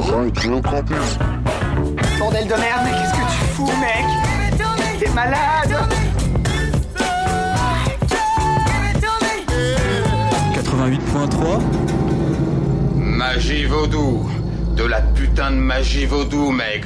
Radio Campus. Bordel de merde, mais qu'est-ce que tu fous, mec T'es malade 88.3 Magie vaudou. De la putain de magie vaudou, mec.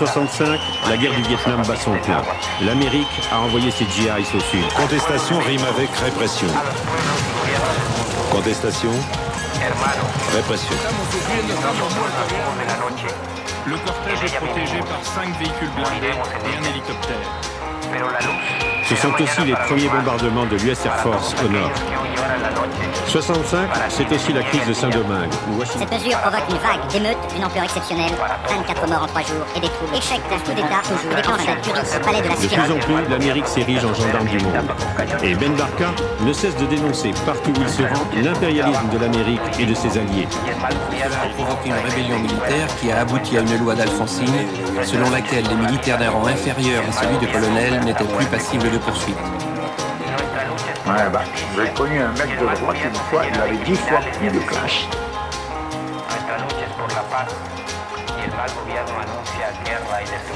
1965, la guerre du Vietnam bat son plein. L'Amérique a envoyé ses GIs au sud. Contestation rime avec répression. Contestation, répression. Le cortège est protégé par 5 véhicules blindés et un hélicoptère. Ce sont aussi les premiers bombardements de l'US Air Force au nord. Que hoy llevarán la noche 65, c'est aussi la crise de Saint-Domingue. Cette mesure provoque une vague d'émeutes d'une ampleur exceptionnelle. 24 morts en 3 jours et des troubles. Échec d'un coup d'État toujours. Zurich au palais de la De plus en plus, l'Amérique s'érige en gendarme du monde. Et Ben Barka ne cesse de dénoncer partout où il se rend l'impérialisme de l'Amérique et de ses alliés. a provoqué une rébellion militaire qui a abouti à une loi d'Alfonsine selon laquelle les militaires d'un rang inférieur à celui de colonel n'étaient plus passibles de poursuite. Ouais, bah, j'ai connu un mec de droite une fois, il avait dix fois plus de destrucción.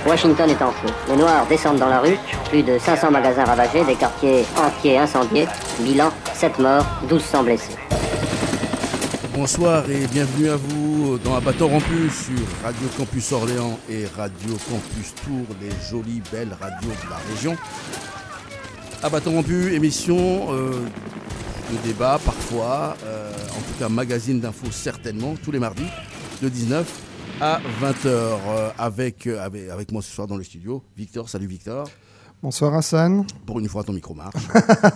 Washington est en feu. Les Noirs descendent dans la rue. Plus de 500 magasins ravagés, des quartiers entiers incendiés. Bilan 7 morts, 1200 blessés. Bonsoir et bienvenue à vous dans Abattoir Rompu sur Radio Campus Orléans et Radio Campus Tours, les jolies belles radios de la région. Abattoir Rompu, émission euh, de débat parfois, euh, en tout cas magazine d'infos certainement, tous les mardis de 19 à 20h avec, euh, avec, avec moi ce soir dans le studio. Victor, salut Victor. Bonsoir Hassan. Pour une fois ton micro marche.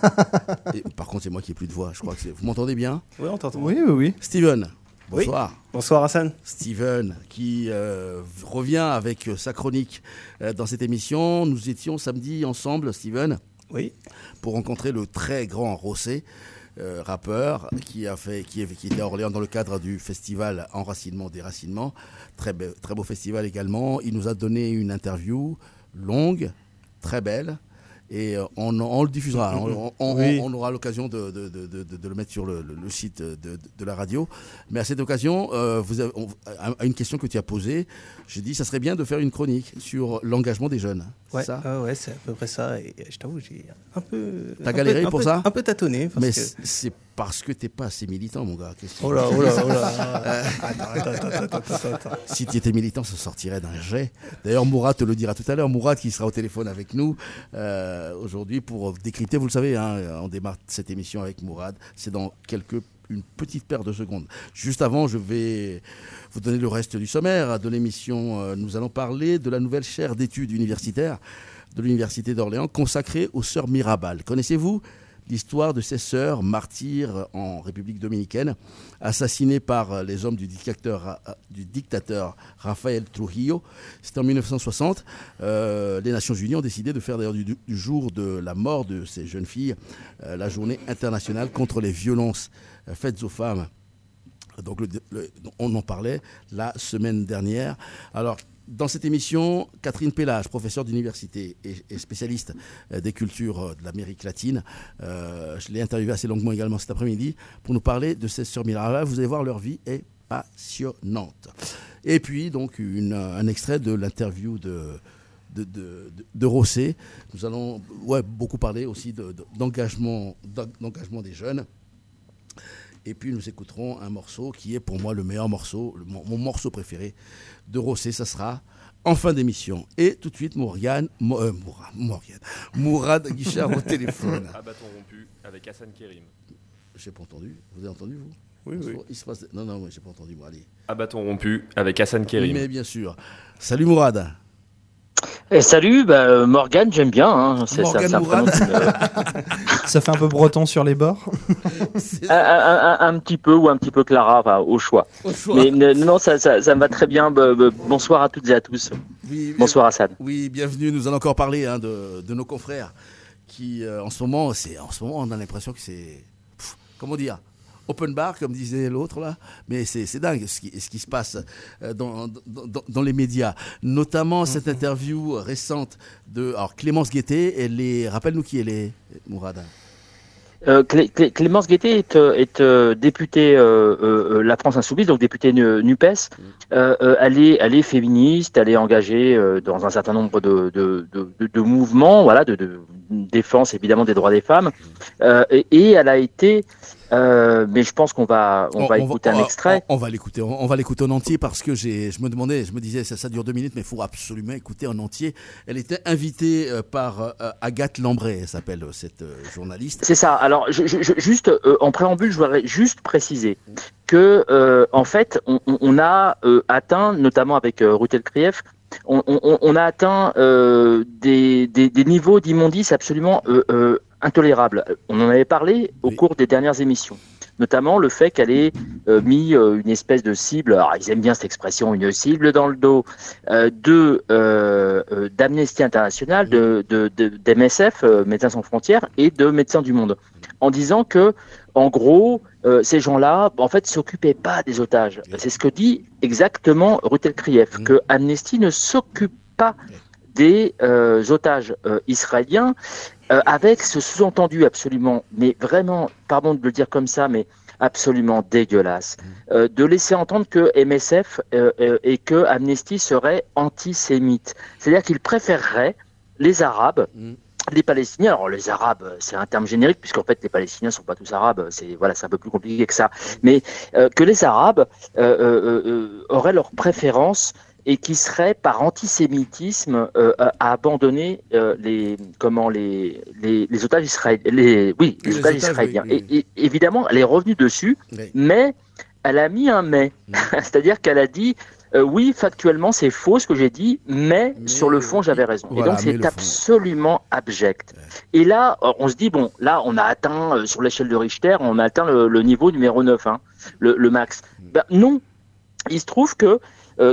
Et par contre c'est moi qui ai plus de voix, je crois que c'est... Vous m'entendez bien? Oui, on t'entend. Oui, oui, oui. Steven, Oui. bonsoir. Bonsoir Hassan. Steven, qui euh, revient avec sa chronique euh, dans cette émission. Nous étions samedi ensemble, Steven, Oui. pour rencontrer le très grand Rossé, euh, rappeur, qui, a fait, qui, était à Orléans dans le cadre du festival Enracinement, Déracinement. Très, très beau festival également. Il nous a donné une interview longue, très belle. Et euh, on, on le diffusera. On, on- Oui. on aura l'occasion de, de- de- de- de le mettre sur le, site de, la radio. Mais à cette occasion, euh, vous avez- on- à une question que tu as posée, j'ai dit ça serait bien de faire une chronique sur l'engagement des jeunes. C'est Ouais, c'est à peu près ça. Et je t'avoue, j'ai un peu. T'as galéré peu- pour peu- ça? Un peu tâtonné. Parce Mais que... c'est parce que t'es pas assez militant, mon gars. Tu Oh là, oh là, oh. Si tu étais militant, ça sortirait d'un jet. D'ailleurs, Mourad te le dira tout à l'heure. Mourad qui sera au téléphone avec nous euh, aujourd'hui pour décrypter. Vous le savez, hein, on démarre cette émission avec Mourad. C'est dans quelques une petite paire de secondes. Juste avant, je vais vous donner le reste du sommaire de l'émission. Euh, Nous allons parler de la nouvelle chaire d'études universitaires de l'Université d'Orléans consacrée aux sœurs Mirabal. Connaissez-vous l'histoire de ces sœurs martyrs en République dominicaine, assassinées par les hommes du dictateur, Rafael Trujillo. C'était en 1960. Euh, les Nations Unies ont décidé de faire d'ailleurs du, jour de la mort de ces jeunes filles euh, la journée internationale contre les violences euh, faites aux femmes. Donc on en parlait la semaine dernière. Alors dans cette émission, Catherine Pellage, professeure d'université et, spécialiste euh, des cultures euh, de l'Amérique latine, euh, je l'ai interviewée assez longuement également cet après-midi pour nous parler de ces sœurs. Vous allez voir, leur vie est passionnante. Et puis, donc, un extrait de l'interview de, de, de, de- Rossé. Nous allons ouais, beaucoup parler aussi de- de- d'engagement d'engagement des jeunes. Et puis nous écouterons un morceau qui est pour moi le meilleur morceau, le- mon, mon morceau préféré de Rossé. Ça sera en fin d'émission. Et tout de suite, Morgane, Mo- euh, Morgane, Mourad Guichard au téléphone. À bâton rompu avec Hassan Kerim. J'ai pas entendu. Vous avez entendu, vous? Oui, oui. Il se passe... Non, non, j'ai pas entendu. Moi, allez. À bâton rompu avec Hassan Kerim. Mais bien sûr. Salut Mourad. Et salut, bah, euh, Morgane, j'aime bien. Hein. C'est, ça- Morgane Mourad. fait un peu breton sur les bords. un, un- un- un petit peu ou un petit peu Clara, enfin, au choix. Au choix. Mais non, ça, ça, ça me va très bien. Bonsoir à toutes et à tous. Oui, Bonsoir Hassan. Oui, bienvenue. Nous allons encore parler hein, de, de nos confrères qui, euh, en ce moment, c'est en ce moment, on a l'impression que c'est, pff, comment dire, open bar, comme disait l'autre là. Mais c'est c'est dingue ce qui, ce qui se passe euh, dans, dans, dans- dans les médias, notamment cette interview récente de alors Clémence Guettet. Elle est, rappelle-nous qui elle est, Mourad. Euh, Clé- Clé- Clémence Guettet est, euh, est euh, députée euh, euh, La France Insoumise, donc députée Nu- NUPES. Euh, euh, elle, est, elle est féministe, elle est engagée euh, dans un certain nombre de, de, de, de- de mouvements, voilà, de, de défense évidemment des droits des femmes. Euh, et, et elle a été, euh, mais je pense qu'on va, on, va écouter un extrait. On, on va l'écouter. On, va l'écouter en entier parce que j'ai, je me demandais, je me disais, ça, ça dure deux minutes, mais il faut absolument écouter en entier. Elle était invitée euh, par euh, Agathe Lambray, elle s'appelle cette journaliste. C'est ça. Alors, je, je- je- juste euh, en préambule, je voudrais juste préciser que, euh, en fait, on, a atteint, notamment avec Ruth Elkrief, on, on- on a atteint euh, des, des- des niveaux d'immondice absolument euh, euh, intolérables. On en avait parlé au cours des dernières émissions. Notamment le fait qu'elle ait euh, mis euh, une espèce de cible, alors ils aiment bien cette expression, une cible dans le dos euh, de d'Amnesty International, de, de, de- d'MSF, Médecins sans frontières, et de Médecins du Monde, en disant que, en gros, ces gens-là, en fait, s'occupaient pas des otages. C'est ce que dit exactement Ruth Elkrief, que Amnesty ne s'occupe pas des euh, otages euh, israéliens, euh, avec ce sous-entendu absolument, mais vraiment, pardon de le dire comme ça, mais absolument dégueulasse, euh, de laisser entendre que MSF euh, euh, et que Amnesty serait antisémite. C'est-à-dire qu'ils préféreraient les Arabes les Palestiniens, alors les Arabes, c'est un terme générique puisqu'en fait les Palestiniens sont pas tous Arabes, c'est voilà, c'est un peu plus compliqué que ça, mais euh, que les Arabes euh, euh, euh, auraient leur préférence et qui seraient par antisémitisme euh, à à abandonner euh, les comment les, les les otages israéliens, les oui les, Les otages, otages, israéliens. oui, oui, Et, et évidemment, elle est revenue dessus, Oui. mais elle a mis un mais, c'est-à-dire qu'elle a dit euh, oui, factuellement, c'est faux ce que j'ai dit, mais, sur le fond, j'avais raison. Voilà, et donc, c'est absolument abject. Et là, euh, on se dit, bon, là, on a atteint, euh, sur l'échelle de Richter, on a atteint le, le niveau numéro 9, hein, le, le max. Mm. Ben, non, il se trouve que euh,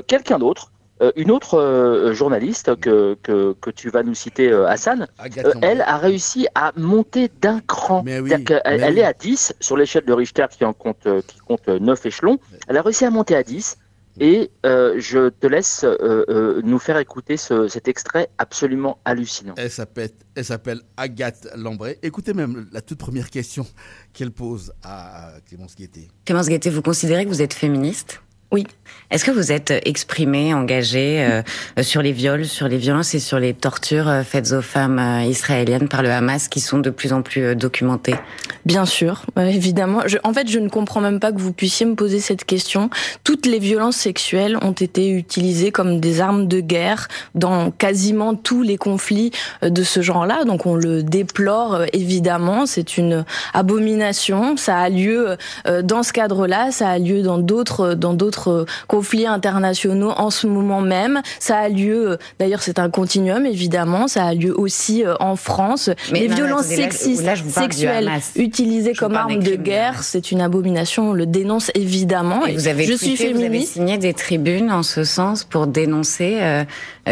quelqu'un d'autre, euh, une autre euh, journaliste que, que, que tu vas nous citer, euh, Hassan, euh, Lambray. elle a réussi à monter d'un cran. Mais oui, C'est-à-dire qu'elle- mais elle oui. est à 10 sur l'échelle de Richter qui en compte, euh, qui compte 9 échelons. Elle a réussi à monter à 10. Et euh, je te laisse euh, euh, nous faire écouter ce- cet extrait absolument hallucinant. Elle s'appelle, elle s'appelle Agathe Lambray. Écoutez même la toute première question qu'elle pose à Clémence Guettet. Clémence Guettet, vous considérez que vous êtes féministe? Oui. Est-ce que vous êtes exprimée, engagée euh, sur les viols, sur les violences et sur les tortures euh, faites aux femmes euh, israéliennes par le Hamas qui sont de plus en plus documentées? Bien sûr, évidemment. En fait, je ne comprends même pas que vous puissiez me poser cette question. Toutes les violences sexuelles ont été utilisées comme des armes de guerre dans quasiment tous les conflits de ce genre-là. Donc on le déplore évidemment. C'est une abomination. Ça a lieu dans ce cadre-là. Ça a lieu dans d'autres euh, conflits internationaux en ce moment même. Ça a lieu. euh, D'ailleurs, c'est un continuum évidemment. Ça a lieu aussi euh, en France. Mais les non, violences là, sexistes, là, sexuelles utilisées Je comme des de guerre, c'est une abomination. On le dénonce évidemment. Et vous avez je tweeté, suis vous avez féministe. signé des tribunes en ce sens pour dénoncer euh,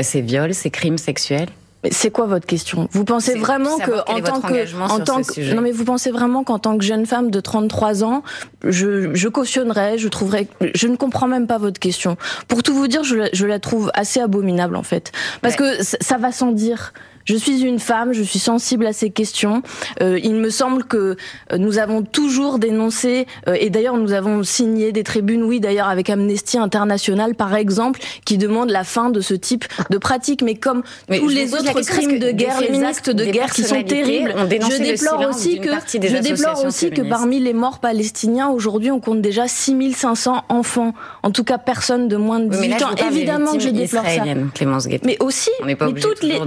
ces viols, ces crimes sexuels? C'est quoi votre question? Vous pensez vraiment que en tant que en tant que non mais vous pensez vraiment qu'en tant que jeune femme de 33 ans, je, je cautionnerais, je trouverais je ne comprends même pas votre question. Pour tout vous dire, je la, je la trouve assez abominable en fait parce que ça va sans dire. Je suis une femme, je suis sensible à ces questions. Euh, il me semble que euh, nous avons toujours dénoncé, euh, et d'ailleurs nous avons signé des tribunes, oui d'ailleurs avec Amnesty International par exemple, qui demande la fin de ce type de pratique. Mais comme Mais tous les autres crimes de guerre, les actes de guerre qui sont terribles, je déplore aussi que je déplore aussi que parmi les morts palestiniens aujourd'hui on compte déjà 6500 enfants. En tout cas personne de moins de Oui, mais 18 là, je ans. Évidemment que je déplore ça. Clémence Guetta. Mais aussi, On n'est pas mais toutes les-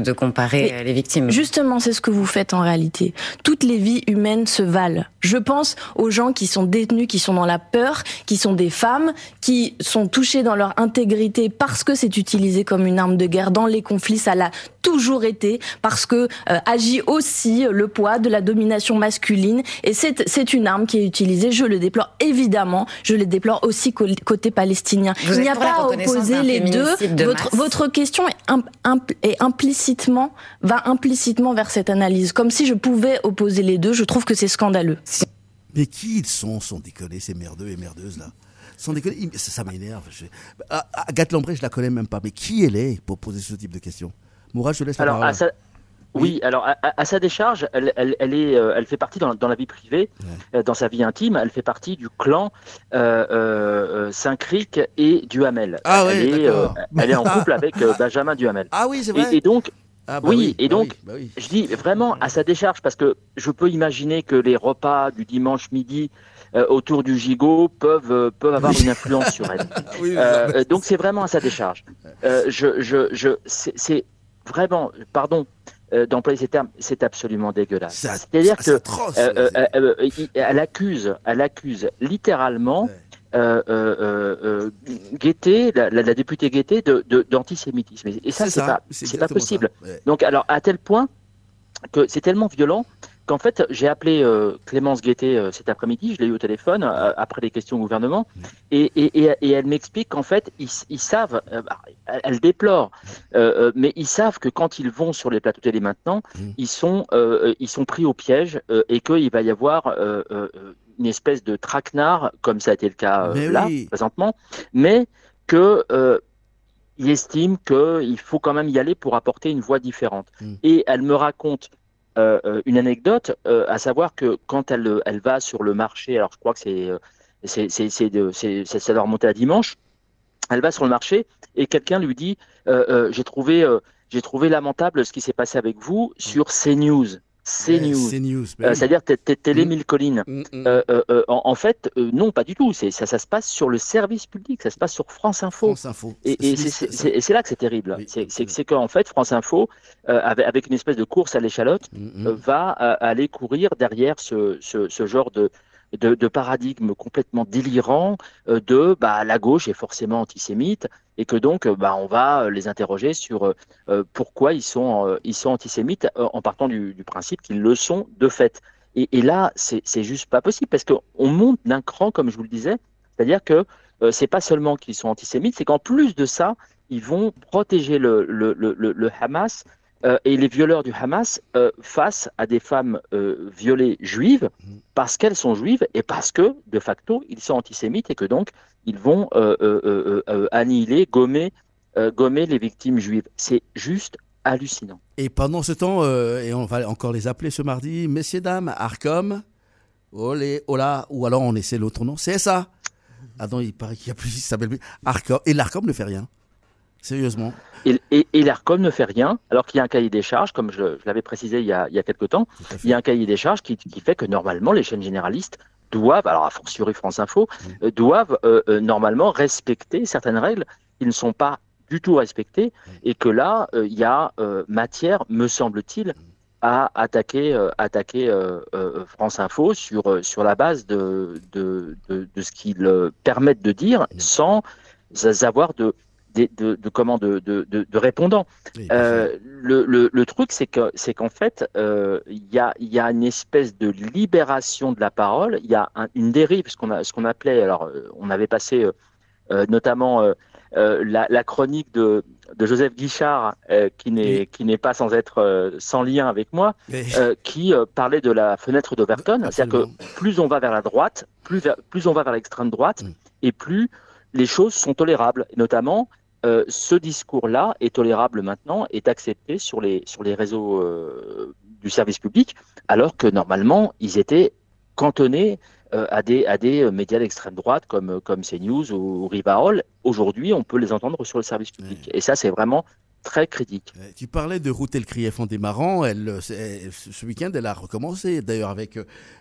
de comparer Mais euh, les victimes. Justement, c'est ce que vous faites en réalité. Toutes les vies humaines se valent. Je pense aux gens qui sont détenus, qui sont dans la peur, qui sont des femmes, qui sont touchées dans leur intégrité parce que c'est utilisé comme une arme de guerre dans les conflits. Ça l'a toujours été parce que euh, agit aussi le poids de la domination masculine et c'est c'est une arme qui est utilisée. Je le déplore évidemment. Je le déplore aussi côté palestinien. Vous Il n'y a pas à opposer les deux. de Votre, question est, est implicitement va implicitement vers cette analyse, comme si je pouvais opposer les deux. Je trouve que c'est scandaleux. Mais qui ils sont, sont décollés, ces merdeux et merdeuses là? Sans déconner, ça, ça m'énerve. Je... Agathe Lambré, je la connais même pas. Mais qui elle est pour poser ce type de questions? Mourad, je te laisse la Alors, parole. à sa... Oui, alors à, sa décharge, elle, elle, elle est, euh, elle fait partie dans, dans la vie privée, euh, dans sa vie intime, elle fait partie du clan euh, euh, Saint-Cric et Duhamel. Ah elle, ouais, est, euh, elle est en couple avec euh, Benjamin Duhamel. Ah oui, c'est vrai. Et, et donc, Ah bah oui, oui, et bah donc, oui, bah oui. je dis vraiment à sa décharge parce que je peux imaginer que les repas du dimanche midi euh, autour du gigot peuvent euh, peuvent avoir une influence sur elle. Euh, donc c'est vraiment à sa décharge. Je, je, je, c'est vraiment, pardon d'employer ces termes, c'est absolument dégueulasse. C'est- C'est-à-dire c'est que atroce, elle accuse, elle accuse littéralement. Euh, euh, euh, Guettet, la, la- la députée Guettet, de- de- d'antisémitisme. et, ça, C'est pas, pas possible. ouais. Donc, alors, à tel point que c'est tellement violent qu'en fait, j'ai appelé euh, Clémence Guettet euh, cet après-midi, je l'ai eu au téléphone euh, après les questions au gouvernement, et, et, et, et elle m'explique qu'en fait, ils, ils savent, euh, bah, elle, déplore, euh, euh, mais ils savent que quand ils vont sur les plateaux télé maintenant, ils sont, euh, ils sont pris au piège euh, et qu'il va y avoir euh, euh, une espèce de traquenard, comme ça a été le cas euh, là, oui. présentement, mais que euh, il estime qu'il faut quand même y aller pour apporter une voix différente. Mm. Et elle me raconte euh, euh, une anecdote, à savoir que quand elle, elle va sur le marché, alors je crois que c'est, c'est, c'est, c'est de- c'est- ça, doit remonter à dimanche, elle va sur le marché et quelqu'un lui dit j'ai trouvé, j'ai trouvé lamentable ce qui s'est passé avec vous sur CNews. CNews. Bah Euh, oui. c'est-à-dire Télé. Mille Collines. Euh, euh, en, en fait, euh, non, pas du tout. Ça, ça se passe sur le service public, ça se passe sur France Info. France Info. Et, et C'est- là que c'est terrible. c'est c'est- qu'en fait, France Info, euh, avec, avec une espèce de course à l'échalote, Mm, euh, va aller courir derrière ce, ce, ce genre de, de, de paradigme complètement délirant euh, de bah, la gauche est forcément antisémite et que donc euh, bah, on va euh, les interroger sur pourquoi ils sont, ils sont antisémites en partant du, principe qu'ils le sont de fait. Et, là, c'est juste pas possible parce qu'on monte d'un cran, comme je vous le disais, c'est-à-dire que euh, c'est pas seulement qu'ils sont antisémites, c'est qu'en plus de ça, ils vont protéger le, le, le- le Hamas euh, et les violeurs du Hamas euh, face à des femmes euh, violées juives parce qu'elles sont juives et parce que, de facto, ils sont antisémites et que donc ils vont annihiler, gommer, gommer les victimes juives. C'est juste hallucinant. Et pendant ce temps, et on va encore les appeler ce mardi, messieurs, dames, Arcom, olé, hola, ou alors on essaie l'autre nom, CSA. Ah non, il paraît qu'il y a plus, il s'appelle plus. Arcom. Et l'Arcom ne fait rien. Sérieusement. Et, et, et l'ARCOM ne fait rien, alors qu'il y a un cahier des charges, comme je, je l'avais précisé il y a, il y a quelque temps, il y a un cahier des charges qui, qui fait que normalement les chaînes généralistes doivent, alors a fortiori France Info, euh, doivent euh, euh, normalement respecter certaines règles qui ne sont pas du tout respectées, et que là, il y a matière, me semble-t-il, à attaquer, attaquer France Info sur, sur la base de, de, de, de ce qu'ils permettent de dire sans avoir de, de, de, de comment de, de, de, de répondants. Euh, le, le, le truc, c'est que c'est qu'en fait, euh, il y, a, il y a une espèce de libération de la parole. Il y a un- une dérive, ce qu'on a, ce qu'on appelait. Alors, euh, on avait passé euh, notamment la, la chronique de, de Joseph Guichard, euh, qui n'est qui n'est pas sans être euh, sans lien avec moi, Mais- euh, qui euh, parlait de la fenêtre d'Overton. C'est-à-dire que plus on va vers la droite, plus, vers- plus on va vers l'extrême droite, et plus les choses sont tolérables. Notamment, euh, ce discours-là est tolérable maintenant, est accepté sur les, sur les réseaux euh, du service public, alors que normalement, ils étaient cantonnés euh, à, des, à des médias d'extrême droite comme, comme CNews ou, Rivarol. Aujourd'hui, on peut les entendre sur le service public. Et ça, c'est vraiment très critique. Tu parlais de Routel Krief en démarrant. Elle, ce week-end, elle a recommencé, d'ailleurs, avec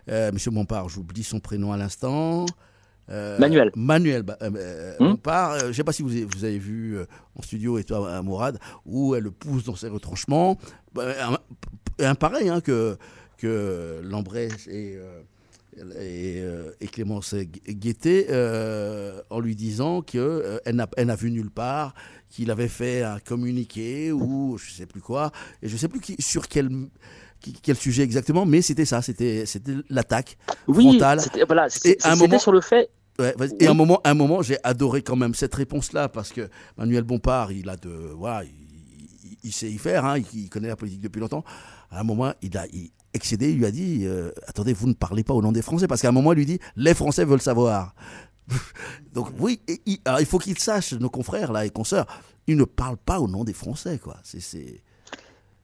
M. Bompard. J'oublie son prénom à l'instant. Euh, Manuel. Manuel euh, hmm Bompard. je ne sais pas si vous avez, vous avez vu en studio et toi, à Mourad, où elle le pousse dans ses retranchements. un, un, pareil hein, que, que et et, et, Clémence Guettet en lui disant qu'elle elle n'a vu nulle part qu'il avait fait un communiqué ou je sais plus quoi, et je sais plus qui, sur quel quel sujet exactement, mais c'était ça, c'était c'était l'attaque oui, frontale. Voilà, moment sur le fait. Et un moment, un moment, j'ai adoré quand même cette réponse-là parce que Manuel Bompard, il a de, voilà, il, sait y faire, hein, il, connaît la politique depuis longtemps. À un moment, il a excédé, il lui a dit, euh, attendez, vous ne parlez pas au nom des Français, parce qu'à un moment, il lui dit, les Français veulent savoir. Donc oui, il, il faut qu'ils sachent, nos confrères là et consoeurs, ils ne parlent pas au nom des Français, quoi. C'est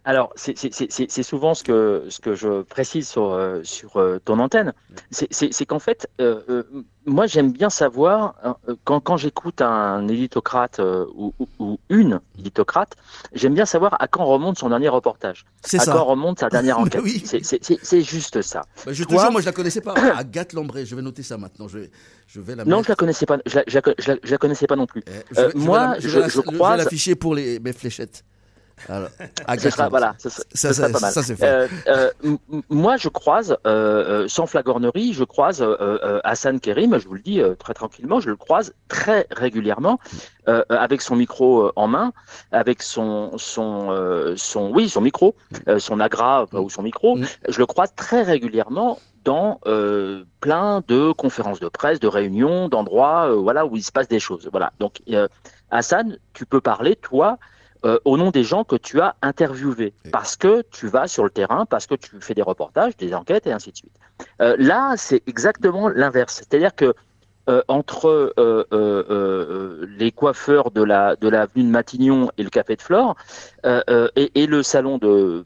alors, c'est souvent ce que, ce que je précise sur, euh, sur euh, ton antenne. C'est qu'en fait, euh, moi, j'aime bien savoir, hein, quand, quand j'écoute un éditocrate ou, ou, une éditocrate, j'aime bien savoir à quand remonte son dernier reportage. À ça. quand remonte sa dernière enquête. oui. C'est juste ça. Bah, je te jure, moi, je la connaissais pas. Agathe Lambré, je vais noter ça maintenant. Je vais, je vais la non, je la connaissais pas. Je la, je la, je la connaissais pas non plus. Eh, moi, je, je, crois. Je vais l'afficher pour les, mes fléchettes. Alors, voilà, ça, ça, pas mal. Euh, euh, moi, je croise, euh, sans flagornerie, je croise Hassan Kerim, je vous le dis très tranquillement, je le croise très régulièrement, avec son micro en main, avec son, son, son, oui, son micro, son agra ou son micro, mm. je le croise très régulièrement dans plein de conférences de presse, de réunions, d'endroits, voilà, où il se passe des choses. Voilà. Donc, Hassan, tu peux parler, toi, euh, au nom des gens que tu as interviewés, parce que tu vas sur le terrain, parce que tu fais des reportages, des enquêtes et ainsi de suite. Euh, là, c'est exactement l'inverse. C'est-à-dire que euh, entre les coiffeurs de la de l'avenue de Matignon et le café de Flore et, le salon de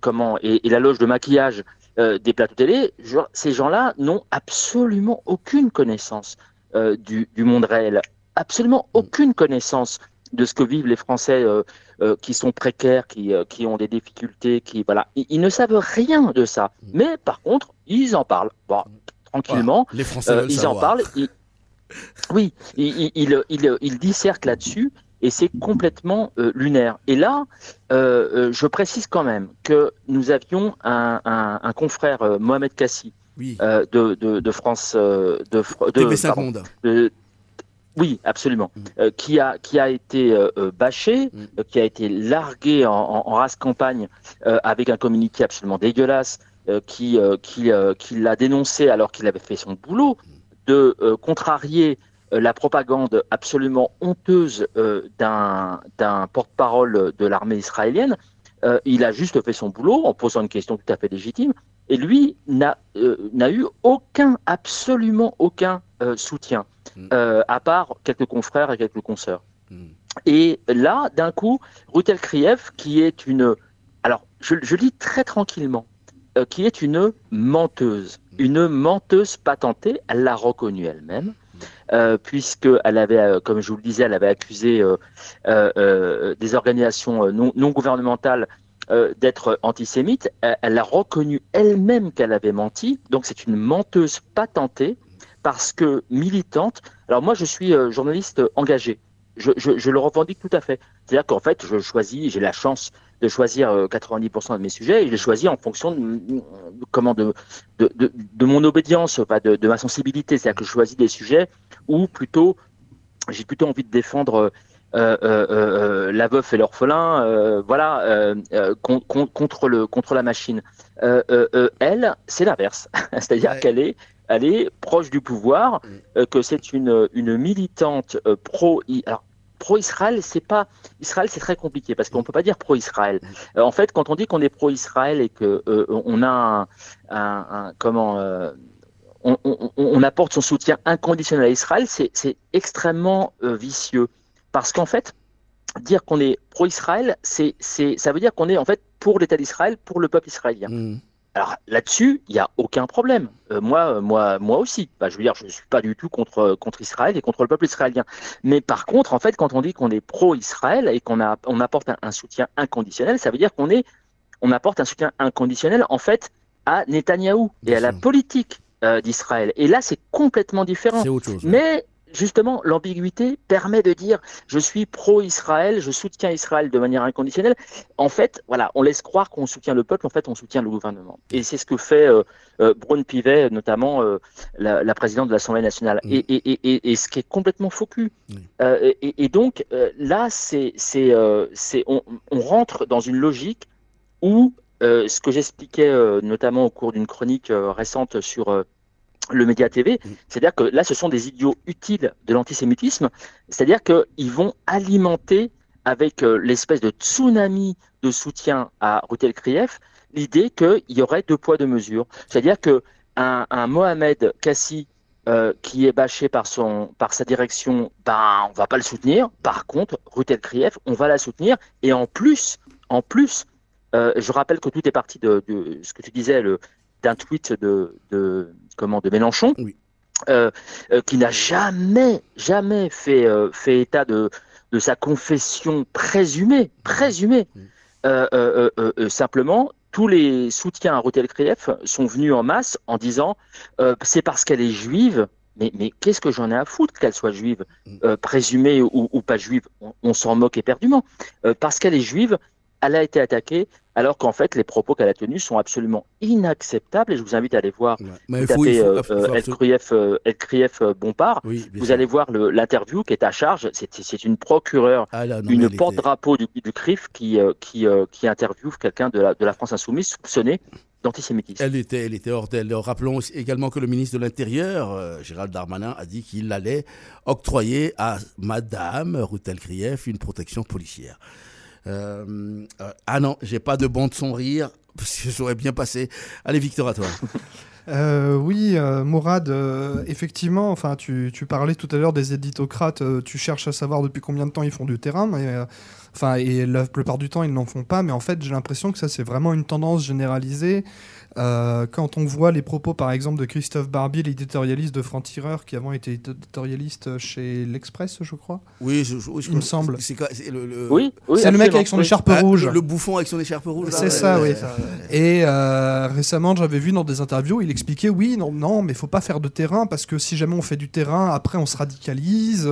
comment et, la loge de maquillage des plateaux télé, ces gens-là n'ont absolument aucune connaissance du, du monde réel, absolument aucune connaissance de ce que vivent les Français euh, euh, qui sont précaires, qui, euh, qui ont des difficultés, qui voilà, ils, ne savent rien de ça. Mm. Mais par contre, ils en parlent. Bon, tranquillement, les Français ils en parlent. oui, ils, ils, ils, ils dissertent là-dessus. Et c'est complètement lunaire. Et là, je précise quand même que nous avions un, un, un confrère, Mohamed Kassi, de, de, de, France, de, de, de, oui, absolument. Mm. Euh, qui a qui a été euh, euh, bâché, mm. qui a été largué en, en, race campagne avec un communiqué absolument dégueulasse, qui qui qui l'a dénoncé alors qu'il avait fait son boulot de contrarier la propagande absolument honteuse d'un d'un porte-parole de l'armée israélienne. Il a juste fait son boulot en posant une question tout à fait légitime. Et lui n'a n'a eu aucun, absolument aucun soutien. Mm. Euh, à part quelques confrères et quelques consoeurs. Mm. Et là, d'un coup, Rutel Krief, qui est une. Alors, je, je lis très tranquillement, euh, qui est une menteuse, mm. une menteuse patentée, elle l'a reconnue elle-même. Euh, puisqu'elle avait, euh, comme je vous le disais, elle avait accusé des organisations non, gouvernementales d'être antisémites. Elle, a reconnu elle-même qu'elle avait menti. Donc c'est une menteuse patentée parce que militante. Alors moi, je suis euh, journaliste engagé. Je, le revendique tout à fait. C'est-à-dire qu'en fait, je choisis, j'ai la chance de choisir 90% euh, de mes sujets et je les choisis en fonction de, comment de, de, de, de mon obédience, pas de, de ma sensibilité. C'est-à-dire que je choisis des sujets où plutôt j'ai plutôt envie de défendre euh, euh, euh, la veuf et l'orphelin, voilà, con, con, contre le contre la machine. elle, c'est l'inverse, c'est-à-dire qu'elle est elle est proche du pouvoir, mm. que c'est une, une militante pro. Alors, pro-Israël, c'est pas Israël, c'est très compliqué parce qu'on peut pas dire pro-Israël. Mm. Euh, en fait, quand on dit qu'on est pro-Israël et que on a un, comment on, on, on, apporte son soutien inconditionnel à Israël, c'est extrêmement vicieux parce qu'en fait, dire qu'on est pro-Israël, c'est, c'est, ça veut dire qu'on est en fait pour l'État d'Israël, pour le peuple israélien. Mmh. Alors là-dessus, il n'y a aucun problème. Euh, moi, moi, moi aussi. Bah, je veux dire, je ne suis pas du tout contre, contre Israël et contre le peuple israélien. Mais par contre, en fait, quand on dit qu'on est pro-Israël et qu'on a, on apporte un, un soutien inconditionnel, ça veut dire qu'on est, on apporte un soutien inconditionnel, en fait, à Netanyahou et à la politique euh, d'Israël. Et là, c'est complètement différent. C'est autre chose. Mais justement, l'ambiguïté permet de dire je suis pro-Israël, je soutiens Israël de manière inconditionnelle. En fait, voilà, on laisse croire qu'on soutient le peuple, en fait, on soutient le gouvernement. Et c'est ce que fait euh, euh, Braun Pivet, notamment euh, la, la, présidente de l'Assemblée nationale. Mm. Et, et, et, et, ce qui est complètement faux cul. Euh, et, donc, là, c'est, c'est, c'est, on, on rentre dans une logique où euh, ce que j'expliquais euh, notamment au cours d'une chronique euh, récente sur le Média TV, c'est-à-dire que là, ce sont des idiots utiles de l'antisémitisme, c'est-à-dire qu'ils vont alimenter avec euh, l'espèce de tsunami de soutien à Rutel Krief l'idée qu'il y aurait deux poids, deux mesures. C'est-à-dire que un, un Mohamed Kassi euh, qui est bâché par, son, par sa direction, ben, on va pas le soutenir. Par contre, Rutel Krief, on va la soutenir. Et en plus, en plus, euh, je rappelle que tout est parti de, de ce que tu disais, le, d'un tweet de, de, comment, de Mélenchon, euh, euh, qui n'a jamais, jamais fait, euh, fait état de, de sa confession présumée, présumée. Simplement, tous les soutiens à Rutel Krief sont venus en masse en disant c'est parce qu'elle est juive. Mais, mais qu'est-ce que j'en ai à foutre qu'elle soit juive, euh, présumée ou, ou pas juive? On, on s'en moque éperdument. Parce qu'elle est juive, elle a été attaquée, alors qu'en fait, les propos qu'elle a tenus sont absolument inacceptables. Et je vous invite à aller voir. Mais vous il faut- tapez, il faut- euh, faut euh, El Krief, euh, El Krief, Bompard. vous sûr. allez voir l'interview qui est à charge. C'est une procureure, Ah là, non, mais une porte-drapeau du, du CRIF qui, euh, qui, qui interviewe quelqu'un de la, de la France Insoumise soupçonné d'antisémitisme. Elle était, elle était hors d'elle. Rappelons également que le ministre de l'Intérieur, Gérald Darmanin, a dit qu'il allait octroyer à Madame Rutel Krief une protection policière. Euh, euh, ah non, j'ai pas de bande son rire, parce que j'aurais bien passé. Allez, Victor, à toi. Euh, oui, euh, Mourad, euh, effectivement, enfin, tu, tu parlais tout à l'heure des éditocrates, tu cherches à savoir depuis combien de temps ils font du terrain, mais et la plupart du temps ils n'en font pas, mais en fait j'ai l'impression que ça c'est vraiment une tendance généralisée. Euh, quand on voit les propos par exemple de Christophe Barbier, l'éditorialiste de Franc-Tireur, qui avant était éditorialiste chez l'Express, je crois. Oui, je, je- oui, je il me semble. C'est quoi- c'est le, le- Oui, oui, c'est le mec avec son oui. écharpe Ah, rouge. Le, le bouffon avec son écharpe rouge. C'est ça, oui. Et euh, récemment, j'avais vu dans des interviews, il expliquait oui, non, non, mais faut pas faire de terrain parce que si jamais on fait du terrain, après on se radicalise,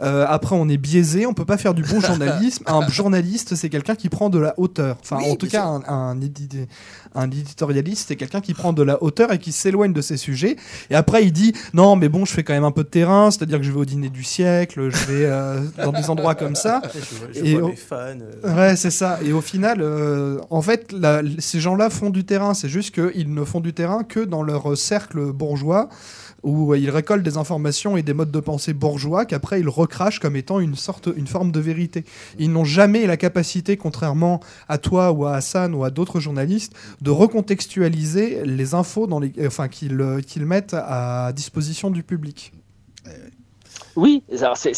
euh, après on est biaisé, on peut pas faire du bon journalisme. un journaliste, c'est quelqu'un qui prend de la hauteur. Enfin, Oui, en tout cas, un, un, édi- un éditorialiste, c'est quelqu'un qui prend de la hauteur et qui s'éloigne de ses sujets. Et après, il dit non, mais bon, je fais quand même un peu de terrain, c'est-à-dire que je vais au dîner du siècle, je vais euh, dans des endroits comme ça. Je Et vois au- mes fans. euh. Ouais, c'est ça. Et au final, euh, en fait, la- ces gens-là font du terrain. C'est juste qu'ils ne font du terrain que dans leur cercle bourgeois, où ils récoltent des informations et des modes de pensée bourgeois qu'après ils recrachent comme étant une sorte, une forme de vérité. Ils n'ont jamais la capacité, contrairement à toi ou à Hassan ou à d'autres journalistes, de recontextualiser les infos enfin, qu'ils euh, qu'ils mettent à disposition du public. Oui, alors c'est-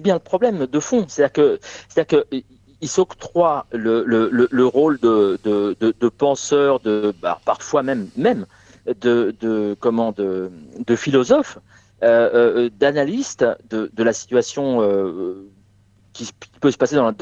bien le problème de fond. C'est-à-dire que, c'est-à-dire le, le, le, le rôle de, de, de, penseur, de bah, parfois même même de, de comment de, philosophe, euh, euh, d'analyste de la situation euh, qui, peut se passer dans,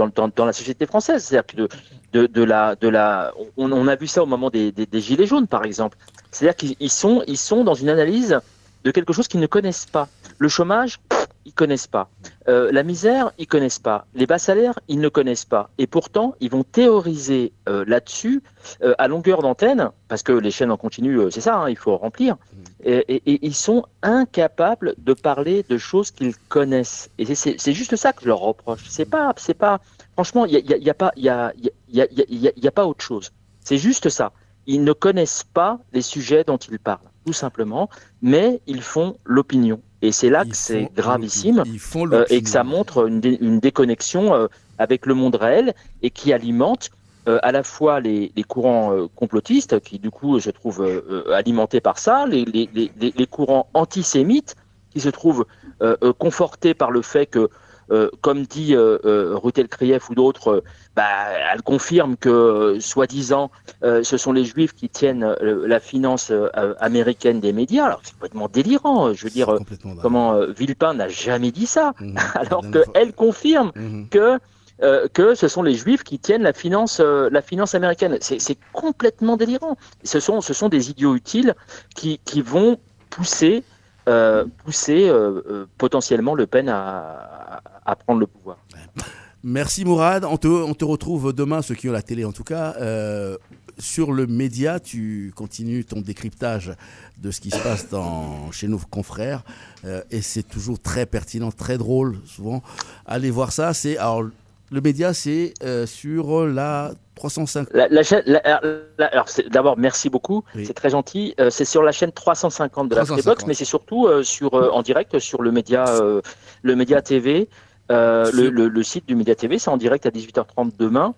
la- société française. C'est-à-dire que de, de, la de la on, a vu ça au moment des, des, des gilets jaunes par exemple. C'est-à-dire qu'ils ils sont ils sont dans une analyse de quelque chose qu'ils ne connaissent pas. Le chômage, ils connaissent pas. Euh, la misère, ils connaissent pas. Les bas salaires, ils ne connaissent pas. Et pourtant, ils vont théoriser euh, là-dessus euh, à longueur d'antenne, parce que les chaînes en continu, euh, c'est ça, hein, il faut remplir. Et, et- et ils sont incapables de parler de choses qu'ils connaissent. Et c'est- juste ça que je leur reproche. C'est pas, c'est pas. Franchement, il y a, y a- y a pas, il y a, y a- il y a- il y a- il y a pas autre chose. C'est juste ça. Ils ne connaissent pas les sujets dont ils parlent, tout simplement, mais ils font l'opinion. Et c'est là que c'est gravissime euh, et que ça montre une, dé- une déconnexion euh, avec le monde réel et qui alimente euh, à la fois les, les courants euh, complotistes, qui du coup se trouvent alimentés par ça, les, les, les, les- les courants antisémites, qui se trouvent confortés par le fait que euh, comme dit euh, euh, Rutel Krief ou d'autres, bah, elle confirme que, soi-disant, ce sont les Juifs qui tiennent la finance américaine des médias. Alors, c'est complètement délirant. Je veux dire, comment Villepin n'a jamais dit ça, alors qu'elle confirme que euh, que ce sont les Juifs qui tiennent la finance, euh, la finance américaine. C'est c'est complètement délirant. Ce sont, ce sont des idiots utiles qui, qui vont pousser, euh, pousser euh, euh, potentiellement Le Pen à, prendre le pouvoir. Merci Mourad. On te, on te retrouve demain, ceux qui ont la télé en tout cas. Sur le média, tu continues ton décryptage de ce qui se passe dans, chez nos confrères. Et c'est toujours très pertinent, très drôle, souvent. Allez voir ça. Alors, le média, c'est sur la 305. La, la chaîne, la- la- alors c'est- d'abord merci beaucoup, c'est très gentil. Euh, c'est sur la chaîne 350 de la 350. Freebox, mais c'est surtout euh, sur euh, en direct sur le média, le média TV. Le, le- le site du Média TV, c'est en direct à 18h30 demain.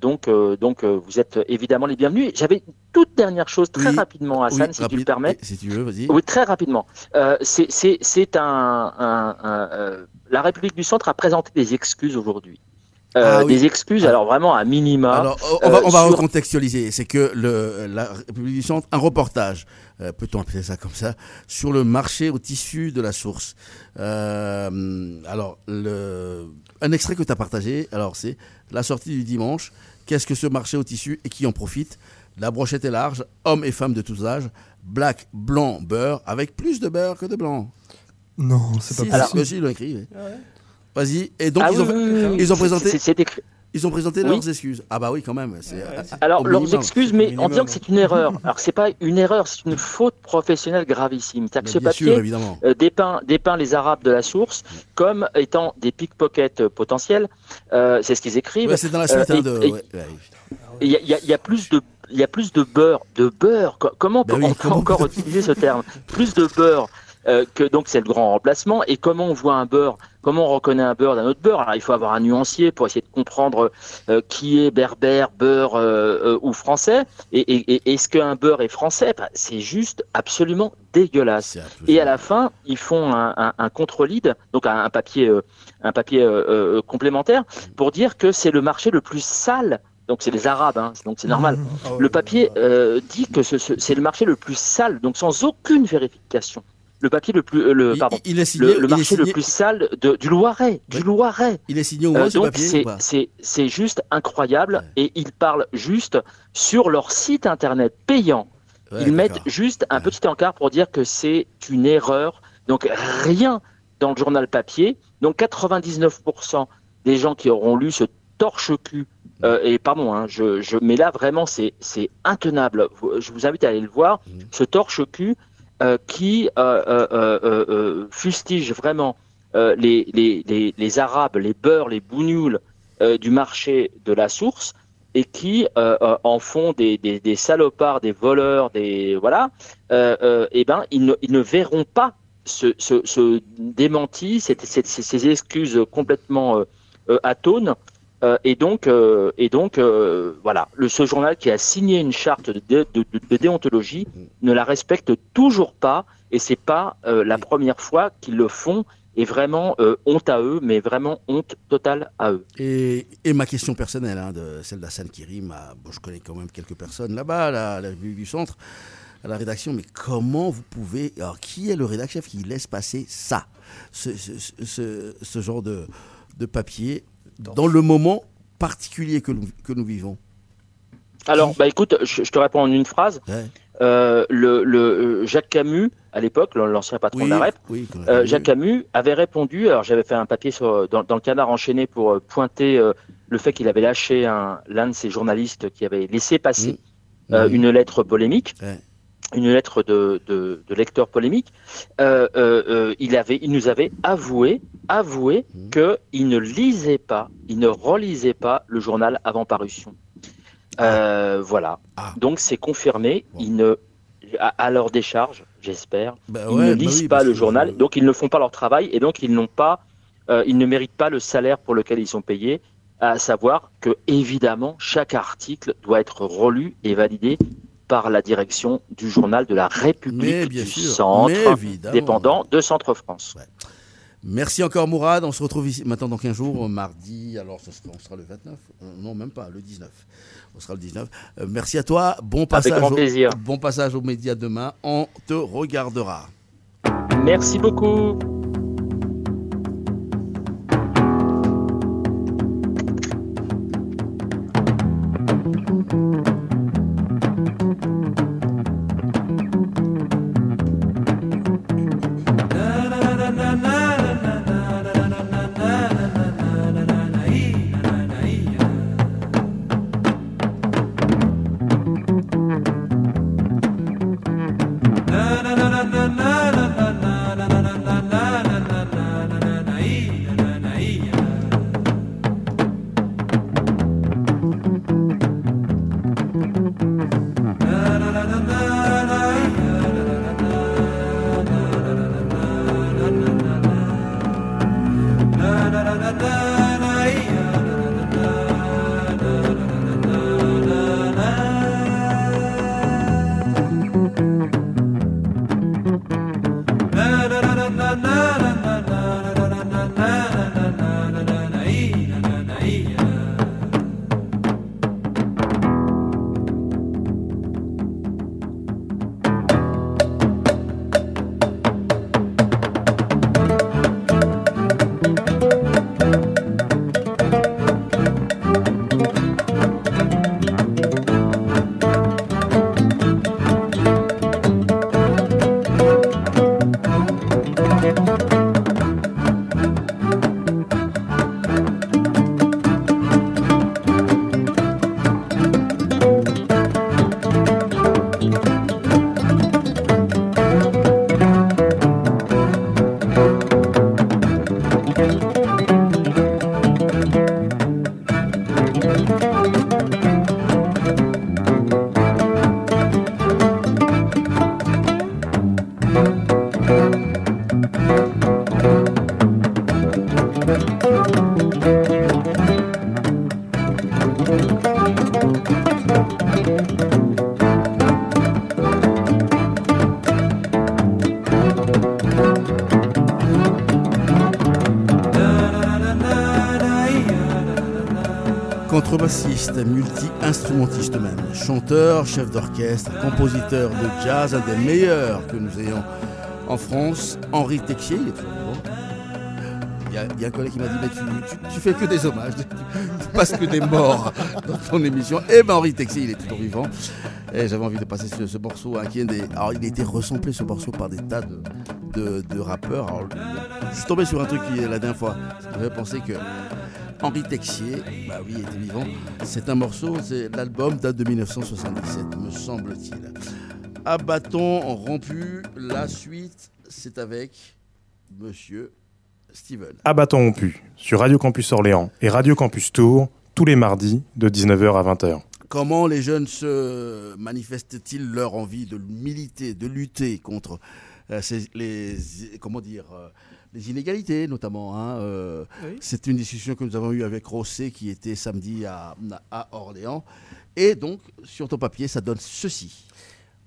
Donc, donc vous êtes évidemment les bienvenus. J'avais une toute dernière chose très rapidement, Hassan, Oui, si tu le permets. Oui, Si tu veux, vas-y. Oui, très rapidement. C'est un, un- un, la République du Centre a présenté des excuses aujourd'hui. Euh, Ah oui. Des excuses, alors vraiment à minima. Alors, on va, euh, on va sur- recontextualiser. C'est que le, la République du Centre, un reportage, euh, peut-on appeler ça comme ça, sur le marché au tissu de la source. Euh, alors, le, un extrait que tu as partagé, alors c'est la sortie du dimanche. Qu'est-ce que ce marché au tissu et qui en profite? La brochette est large, hommes et femmes de tous âges, black, blanc, beurre, avec plus de beurre que de blanc. Non, c'est pas Si, possible. si, si, ils l'ont écrit. oui. Vas-y. Et donc, Ah ils, ont, oui, oui, oui, oui. ils ont C'est- présenté. c'est- c'est écrit. Ils ont présenté Oui. leurs excuses. Ah bah oui, quand même. c'est- Alors, leurs minimum. excuses, mais en disant que c'est une erreur. Alors, c'est pas une erreur, c'est une faute professionnelle gravissime. C'est-à-dire que Mais ce papier sûr, évidemment. euh, dépeint, dépeint les Arabes de la source comme étant des pickpockets euh, potentiels. Euh, c'est ce qu'ils écrivent. Ouais, c'est dans la suite Euh, hein, et- de. et- ouais, ouais. Il y, a- y y plus de il y a plus de beurre, de beurre. Co- Comment Ben peut- oui, on peut comment encore utiliser ce terme? Plus de beurre euh, que donc c'est le grand remplacement. Et comment on voit un beurre Comment on reconnaît un beurre d'un autre beurre? Alors il faut avoir un nuancier pour essayer de comprendre euh, qui est berbère, beurre euh, ou français. Et, et- et est-ce qu'un beurre est français? Ben, C'est juste absolument dégueulasse. Et à la fin, ils font un, un, un contre-lead, donc un, un papier, un papier complémentaire, pour dire que c'est le marché le plus sale. Donc c'est les Arabes, hein, donc c'est normal. Le papier euh, dit que ce- ce- c'est le marché le plus sale, donc sans aucune vérification. Le papier le plus, le pardon, il est signé- le, le il est marché signé- le plus sale de- du Loiret, du Loiret. Il est signé au moins Euh, ce donc papier c'est- juste incroyable et ils parlent juste sur leur site internet payant. Ouais, ils mettent juste un petit encart pour dire que c'est une erreur. Donc rien dans le journal papier. Donc 99% des gens qui auront lu ce torche-cul, euh, et pardon, hein, je, je, mais là vraiment c'est c'est intenable. Je vous invite à aller le voir. Ce torche-cul qui euh, euh, euh, euh, fustige vraiment les, les, les, les Arabes, les beurs, les bougnoules du marché de la source et qui en font des, des, des salopards, des voleurs, des voilà, euh, eh ben ils ne, ils ne verront pas ce, ce, ce démenti, ces, ces excuses complètement atones. Euh, et donc, euh, et donc euh, voilà, le, ce journal qui a signé une charte de, dé- de- déontologie ne la respecte toujours pas, et c'est pas la première fois qu'ils le font. Et vraiment honte à eux, mais vraiment honte totale à eux. Et, et ma question personnelle, hein, de celle d'Hassan Kirim, à- bon, je connais quand même quelques personnes là-bas, à la, à la République du Centre, à la rédaction, mais comment vous pouvez. Alors, qui est le rédacteur chef qui laisse passer ça Ce, ce- ce- ce genre de, de papier dans le moment particulier que nous, que nous vivons Alors, bah écoute, je, je te réponds en une phrase. Euh, le, le euh, Jacques Camus, à l'époque, l'ancien patron de la REP, oui, euh. Jacques Camus avait répondu. Alors, j'avais fait un papier sur, dans, dans le canard enchaîné pour euh, pointer euh, le fait qu'il avait lâché un- l'un de ses journalistes qui avait laissé passer euh, Mhm. une lettre polémique. Une lettre de, de, de lecteur polémique. Euh, euh, euh, il avait, il nous avait avoué, avoué Mhm. que il ne lisait pas, il ne relisait pas le journal avant parution. Euh, voilà. Ah. Donc c'est confirmé. Ils ne, à, à leur décharge, j'espère, Bah ils ouais, ne bah lisent oui, pas le journal. Donc ils ne font pas leur travail et donc ils n'ont pas, ils ne méritent pas le salaire pour lequel ils sont payés. À savoir que évidemment chaque article doit être relu et validé par la direction du journal de la République bien du sûr, Centre, dépendant de Centre France. Merci encore Mourad, on se retrouve ici maintenant dans 15 jours, euh, mardi, alors ce sera, on sera le 29, Euh, non même pas, le 19. On sera le 19. Euh, merci à toi, bon passage, grand au- plaisir. bon passage aux médias demain, on te regardera. Merci beaucoup. Contrebassiste, multi-instrumentiste même, chanteur, chef d'orchestre, compositeur de jazz, un des meilleurs que nous ayons en France, Henri Texier, il est toujours vivant. Il y, a, un collègue qui m'a dit, mais tu fais que des hommages, tu passes que des morts dans ton émission. Eh ben Henri Texier, il est toujours vivant. Et j'avais envie de passer ce, ce morceau hein, est des... Alors il a été resamplé ce morceau par des tas de, rappeurs. Alors, je suis tombé sur un truc la dernière fois, fait penser que Henri Texier, bah oui, était vivant. C'est un morceau, c'est l'album date de 1977, me semble-t-il. À bâton rompu, la suite, c'est avec Monsieur Steven. À bâton rompu, sur Radio Campus Orléans et Radio Campus Tours, tous les mardis de 19h à 20h. Comment les jeunes se manifestent-ils leur envie de militer, de lutter contre euh, ces- les, comment dire, euh, les inégalités notamment hein, euh, Oui. C'est une discussion que nous avons eue avec Rossé qui était samedi à, à Orléans. Et donc, sur ton papier, ça donne ceci.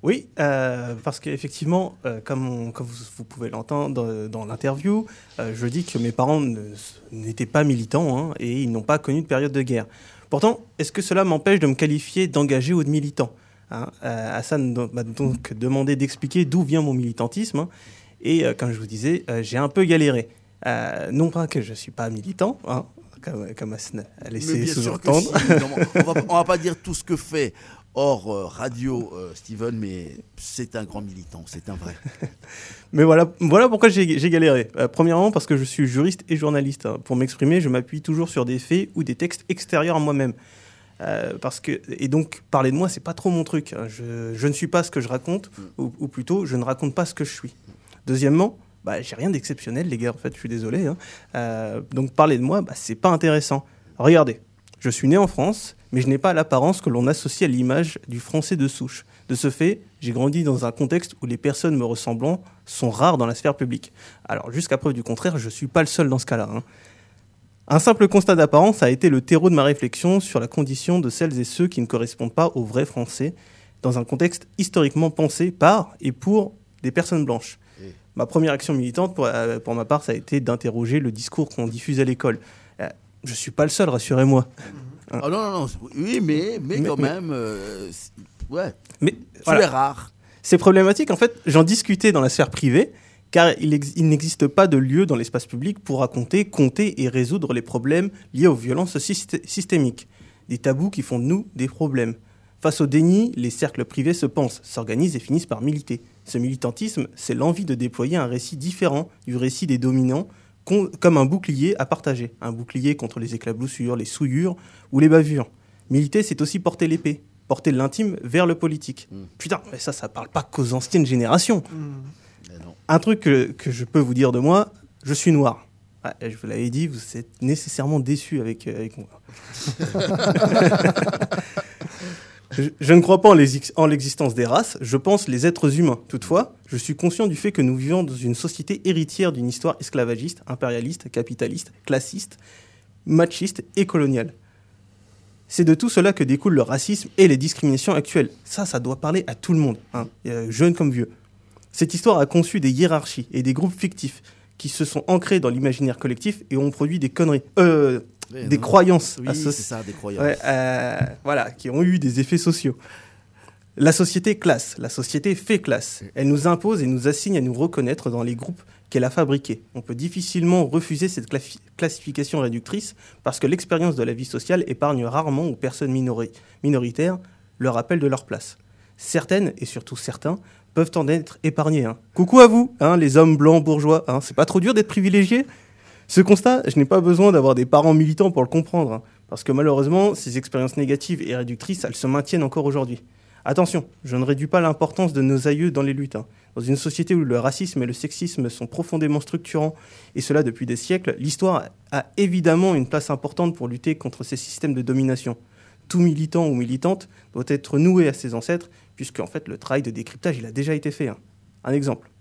Oui, euh, parce qu'effectivement, euh, comme, on- comme vous, vous pouvez l'entendre dans, dans l'interview, euh, je dis que mes parents n'étaient pas militants hein, et ils n'ont pas connu de période de guerre. Pourtant, est-ce que cela m'empêche de me qualifier d'engagé ou de militant hein? Euh, Hassan m'a donc demandé d'expliquer d'où vient mon militantisme. hein, et euh, comme je vous disais, euh, j'ai un peu galéré. Non pas que je ne suis pas militant, hein, comme, comme Hassan a laissé sous-entendre. si, on on va pas dire tout ce que fait hors euh, radio euh, Steven, mais c'est un grand militant, c'est un vrai. Mais voilà, voilà pourquoi j'ai galéré. Euh, premièrement, parce que je suis juriste et journaliste. hein. Pour m'exprimer, je m'appuie toujours sur des faits ou des textes extérieurs à moi-même. Parce que, et donc, parler de moi, c'est pas trop mon truc. hein. Je, je ne suis pas ce que je raconte, ou, plutôt, je ne raconte pas ce que je suis. Deuxièmement, bah, j'ai rien d'exceptionnel, les gars, en fait, je suis désolé. hein. Donc, parler de moi, bah, c'est pas intéressant. Regardez, je suis né en France, mais je n'ai pas l'apparence que l'on associe à l'image du français de souche. De ce fait, j'ai grandi dans un contexte où les personnes me ressemblant sont rares dans la sphère publique. Alors, jusqu'à preuve du contraire, je ne suis pas le seul dans ce cas-là. hein. Un simple constat d'apparence a été le terreau de ma réflexion sur la condition de celles et ceux qui ne correspondent pas au vrai français dans un contexte historiquement pensé par et pour des personnes blanches. Ma Ma première action militante, pour, euh, pour ma part, ça a été d'interroger le discours qu'on diffuse à l'école. Je suis pas le seul, rassurez-moi. Ah non, non, non. Oui, mais, mais, Mais- quand mais- même. euh, ouais. Mais Tu voilà. es rare. C'est problématique. En fait, j'en discutais dans la sphère privée, car il, ex- il n'existe pas de lieu dans l'espace public pour raconter, compter et résoudre les problèmes liés aux violences systé- systémiques. Des tabous qui font de nous des problèmes. Face au déni, les cercles privés se pensent, s'organisent et finissent par militer. Ce militantisme, c'est l'envie de déployer un récit différent du récit des dominants, comme un bouclier à partager. Un bouclier contre les éclaboussures, les souillures ou les bavures. Militer, c'est aussi porter l'épée, porter l'intime vers le politique. Putain, mais ça, ça parle pas qu'aux anciennes générations. Un truc que, que je peux vous dire de moi, je suis noir. Ah, je vous l'avais dit, vous êtes nécessairement déçus avec, euh, avec moi. je, ne crois pas en l'existence des races, je pense les êtres humains. Toutefois, je suis conscient du fait que nous vivons dans une société héritière d'une histoire esclavagiste, impérialiste, capitaliste, classiste, machiste et coloniale. C'est de tout cela que découle le racisme et les discriminations actuelles. Ça, ça doit parler à tout le monde, hein, euh, jeune comme vieux. Cette histoire a conçu des hiérarchies et des groupes fictifs qui se sont ancrés dans l'imaginaire collectif et ont produit des conneries, euh, Des non. croyances. Oui, ça, des croyances. Ouais, euh, voilà, qui ont eu des effets sociaux. La société classe, la société fait classe. Elle nous impose et nous assigne à nous reconnaître dans les groupes qu'elle a fabriqués. On peut difficilement refuser cette classification réductrice parce que l'expérience de la vie sociale épargne rarement aux personnes minori- minoritaires le rappel de leur place. Certaines, et surtout certains, peuvent en être épargnés. hein. Coucou à vous, hein, les hommes blancs bourgeois. hein. C'est pas trop dur d'être privilégié Ce constat, je n'ai pas besoin d'avoir des parents militants pour le comprendre, hein, parce que malheureusement, ces expériences négatives et réductrices, elles se maintiennent encore aujourd'hui. Attention, je ne réduis pas l'importance de nos aïeux dans les luttes. hein. Dans une société où le racisme et le sexisme sont profondément structurants, et cela depuis des siècles, l'histoire a évidemment une place importante pour lutter contre ces systèmes de domination. Tout militant ou militante doit être noué à ses ancêtres, puisque en fait le travail de décryptage il a déjà été fait. hein. Un exemple.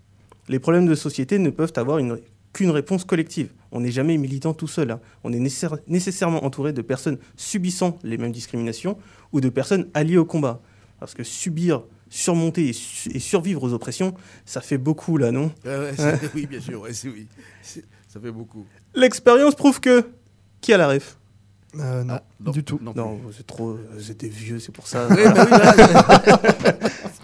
Les problèmes de société ne peuvent avoir une- qu'une réponse collective. On n'est jamais militant tout seul. hein. On est nécessaire- nécessairement entouré de personnes subissant les mêmes discriminations ou de personnes alliées au combat. Parce que subir, surmonter et, su- et survivre aux oppressions, ça fait beaucoup là, non? Ouais, c'est- oui, bien sûr, ouais, c'est- oui. C'est- Ça fait beaucoup. L'expérience prouve que. Qui a la ref? Euh, non, du tout. Non, vous êtes trop. Vous êtes des vieux, c'est pour ça. Oui, bah oui, là,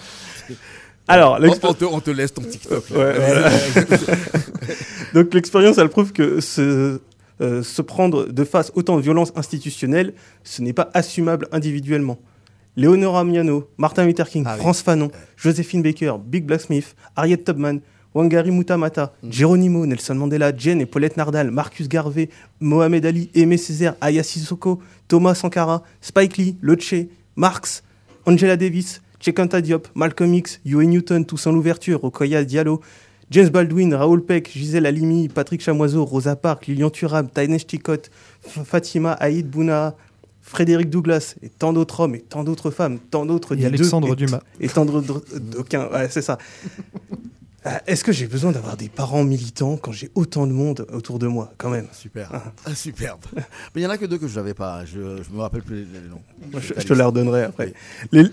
Alors, On- l'expé- on, te, on te laisse ton TikTok. là. Ouais, voilà. Donc l'expérience, elle prouve que se, euh, se prendre de face autant de violence institutionnelle, ce n'est pas assumable individuellement. Léonora Miano, Martin Luther King, France Fanon, Joséphine Baker, Big Blacksmith, Harriet Tubman, Wangari Mutamata, Geronimo, Nelson Mandela, Jen et Paulette Nardal, Marcus Garvey, Mohamed Ali, Aimé Césaire, Aya Sissoko, Thomas Sankara, Spike Lee, Leche, Marx, Angela Davis, Chekanta Diop, Malcolm X, Huey Newton, Toussaint Louverture, Okoya Diallo, James Baldwin, Raoul Peck, Gisèle Halimi, Patrick Chamoiseau, Rosa Parks, Lilian Thuram, Tainesh Tikot, F- Fatima Haïd Bouna, Frédéric Douglas, et tant d'autres hommes, et tant d'autres femmes, tant d'autres Et Alexandre et- Dumas. Et tant d'autres d'aucuns. Ouais, c'est ça. Euh, Est-ce que j'ai besoin d'avoir des parents militants quand j'ai autant de monde autour de moi, quand même? Super. Ah, superbe. Mais il n'y en a que deux que je n'avais pas. Je ne me rappelle plus les noms. Je, je te la redonnerai après. Les,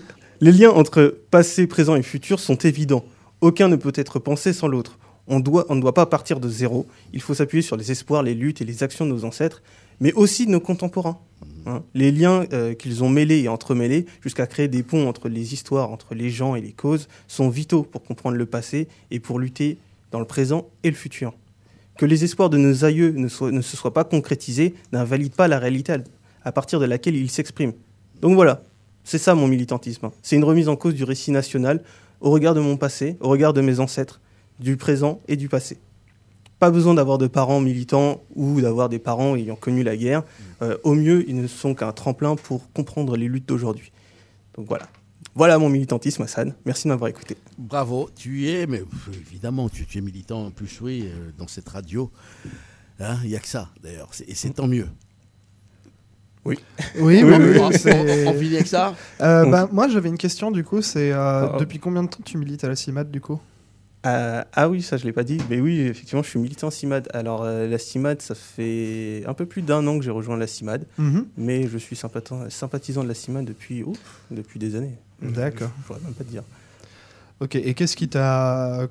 les liens entre passé, présent et futur sont évidents. Aucun ne peut être pensé sans l'autre. On, ne doit pas partir de zéro. Il faut s'appuyer sur les espoirs, les luttes et les actions de nos ancêtres, mais aussi de nos contemporains. Hein. Les liens euh, qu'ils ont mêlés et entremêlés, jusqu'à créer des ponts entre les histoires, entre les gens et les causes, sont vitaux pour comprendre le passé et pour lutter dans le présent et le futur. Que les espoirs de nos aïeux ne, se soient pas concrétisés n'invalide pas la réalité à partir de laquelle ils s'expriment. Donc voilà, c'est ça mon militantisme. C'est une remise en cause du récit national au regard de mon passé, au regard de mes ancêtres, du présent et du passé. Pas besoin d'avoir de parents militants ou d'avoir des parents ayant connu la guerre. Euh, au mieux, ils ne sont qu'un tremplin pour comprendre les luttes d'aujourd'hui. Donc voilà. Voilà mon militantisme, Hassan. Merci de m'avoir écouté. Bravo, tu es, mais évidemment, tu, tu es militant en plus, oui, euh, dans cette radio. Hein, Il n'y a que ça, d'ailleurs, et c'est tant mieux. Oui. Oui, oui, oui, c'est- on- on finit avec ça Euh, bah, Moi, j'avais une question, du coup, c'est euh, Oh. depuis combien de temps tu milites à la CIMAD, du coup? Euh, ah oui, ça je l'ai pas dit. Mais oui, effectivement, je suis militant CIMAD. Alors euh, la CIMAD, ça fait un peu plus d'un an que j'ai rejoint la CIMAD, Mhm. mais je suis sympathisant, sympathisant de la CIMAD depuis, ouf, depuis des années. D'accord. Je pourrais même pas te dire. Ok, et qu'est-ce qui t'a euh,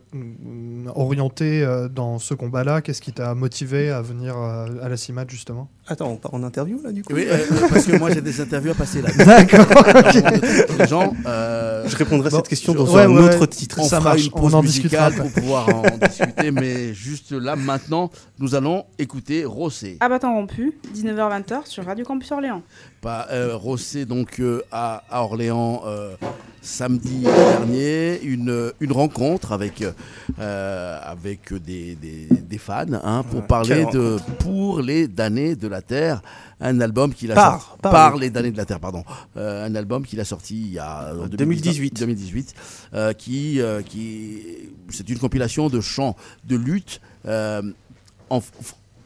orienté euh, dans ce combat-là? Qu'est-ce qui t'a motivé à venir euh, à la CIMAT justement? Attends, on part en interview là du coup? Oui, euh, parce que moi j'ai des interviews à passer là. D'accord, ok. Les gens, euh, Je répondrai à bon, cette question dans ouais, un ouais, autre ouais. titre. On Ça fera marche, une on pause en musicale discutera pour pouvoir en discuter, mais juste là maintenant, nous allons écouter Rossé. À bâton rompu, 19h-20h sur Radio Campus Orléans. Pas euh, Rossé donc euh, à, à Orléans euh, samedi dernier, une, une rencontre avec euh, avec des, des, des fans hein, pour Ouais, parler de pour les damnés de la terre, un album qu'il a Par, sorti par par les- damnés de la terre pardon, Euh, un album qu'il a sorti il y a en 2018. 2018 euh, qui euh, qui c'est une compilation de chants de lutte euh, en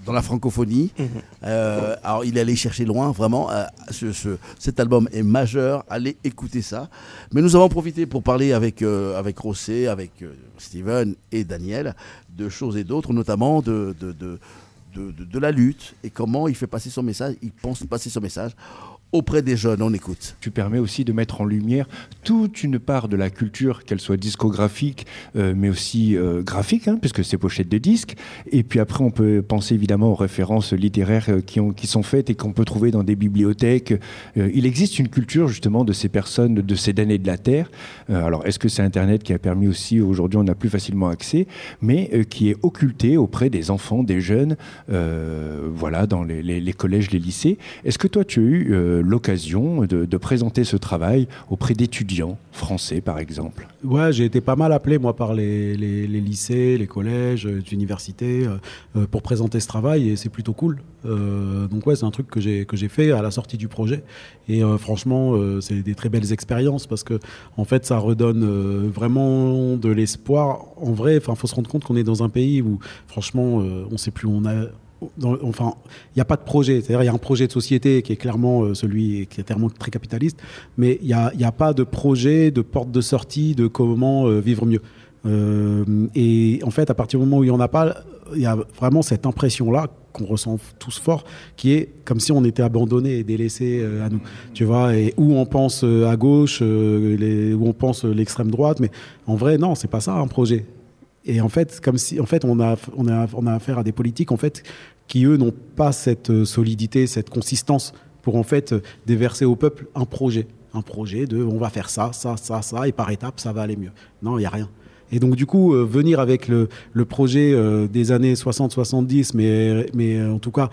dans la francophonie. Mhm. Euh, alors, il est allé chercher loin, vraiment. euh, ce, ce- cet album est majeur. Allez écouter ça. Mais nous avons profité pour parler avec, euh, avec Rossé, avec euh, Steven et Daniel de choses et d'autres, notamment de, de, de, de, de- de la lutte et comment il fait passer son message. Il pense passer son message auprès des jeunes. On écoute. Tu permets aussi de mettre en lumière toute une part de la culture, qu'elle soit discographique, euh, mais aussi euh, graphique, hein, puisque c'est pochette de disques. Et puis après, on peut penser évidemment aux références littéraires euh, qui, ont, qui sont faites et qu'on peut trouver dans des bibliothèques. Il existe une culture justement de ces personnes, de ces damnés de la Terre. Alors, est-ce que c'est Internet qui a permis aussi, aujourd'hui on a plus facilement accès, mais qui est occulté auprès des enfants, des jeunes, voilà, dans les, collèges, les lycées. Est-ce que toi, tu as eu l'occasion de, présenter ce travail auprès d'étudiants français, par exemple Ouais, j'ai été pas mal appelé, moi, par les, les- lycées, les collèges, euh, les universités, euh, euh, pour présenter ce travail, et c'est plutôt cool. Donc ouais, c'est un truc que j'ai fait à la sortie du projet, et franchement, c'est des très belles expériences parce que en fait, ça redonne vraiment de l'espoir. En vrai, enfin, faut se rendre compte qu'on est dans un pays où, franchement, on sait plus où on a. enfin, il n'y a pas de projet. C'est-à-dire, il y a un projet de société qui est clairement euh, celui qui est clairement très capitaliste, mais il n'y a, a pas de projet, de porte de sortie, de comment euh, vivre mieux. Euh, et en fait, à partir du moment où il n'y en a pas, il y a vraiment cette impression-là qu'on ressent tous fort, qui est comme si on était abandonné et délaissé à nous. Tu vois, et où on pense à gauche, les- où on pense l'extrême droite, mais en vrai, non, c'est pas ça un projet. Et en fait, comme si, en fait, on a, on a, on a affaire à des politiques, en fait, qui eux n'ont pas cette euh, solidité, cette consistance pour en fait déverser au peuple un projet, un projet de, on va faire ça, ça, ça, ça, et par étapes, ça va aller mieux. Non, il y a rien. Et donc du coup, euh, venir avec le, le projet euh, des années 60-70, mais, mais en tout cas,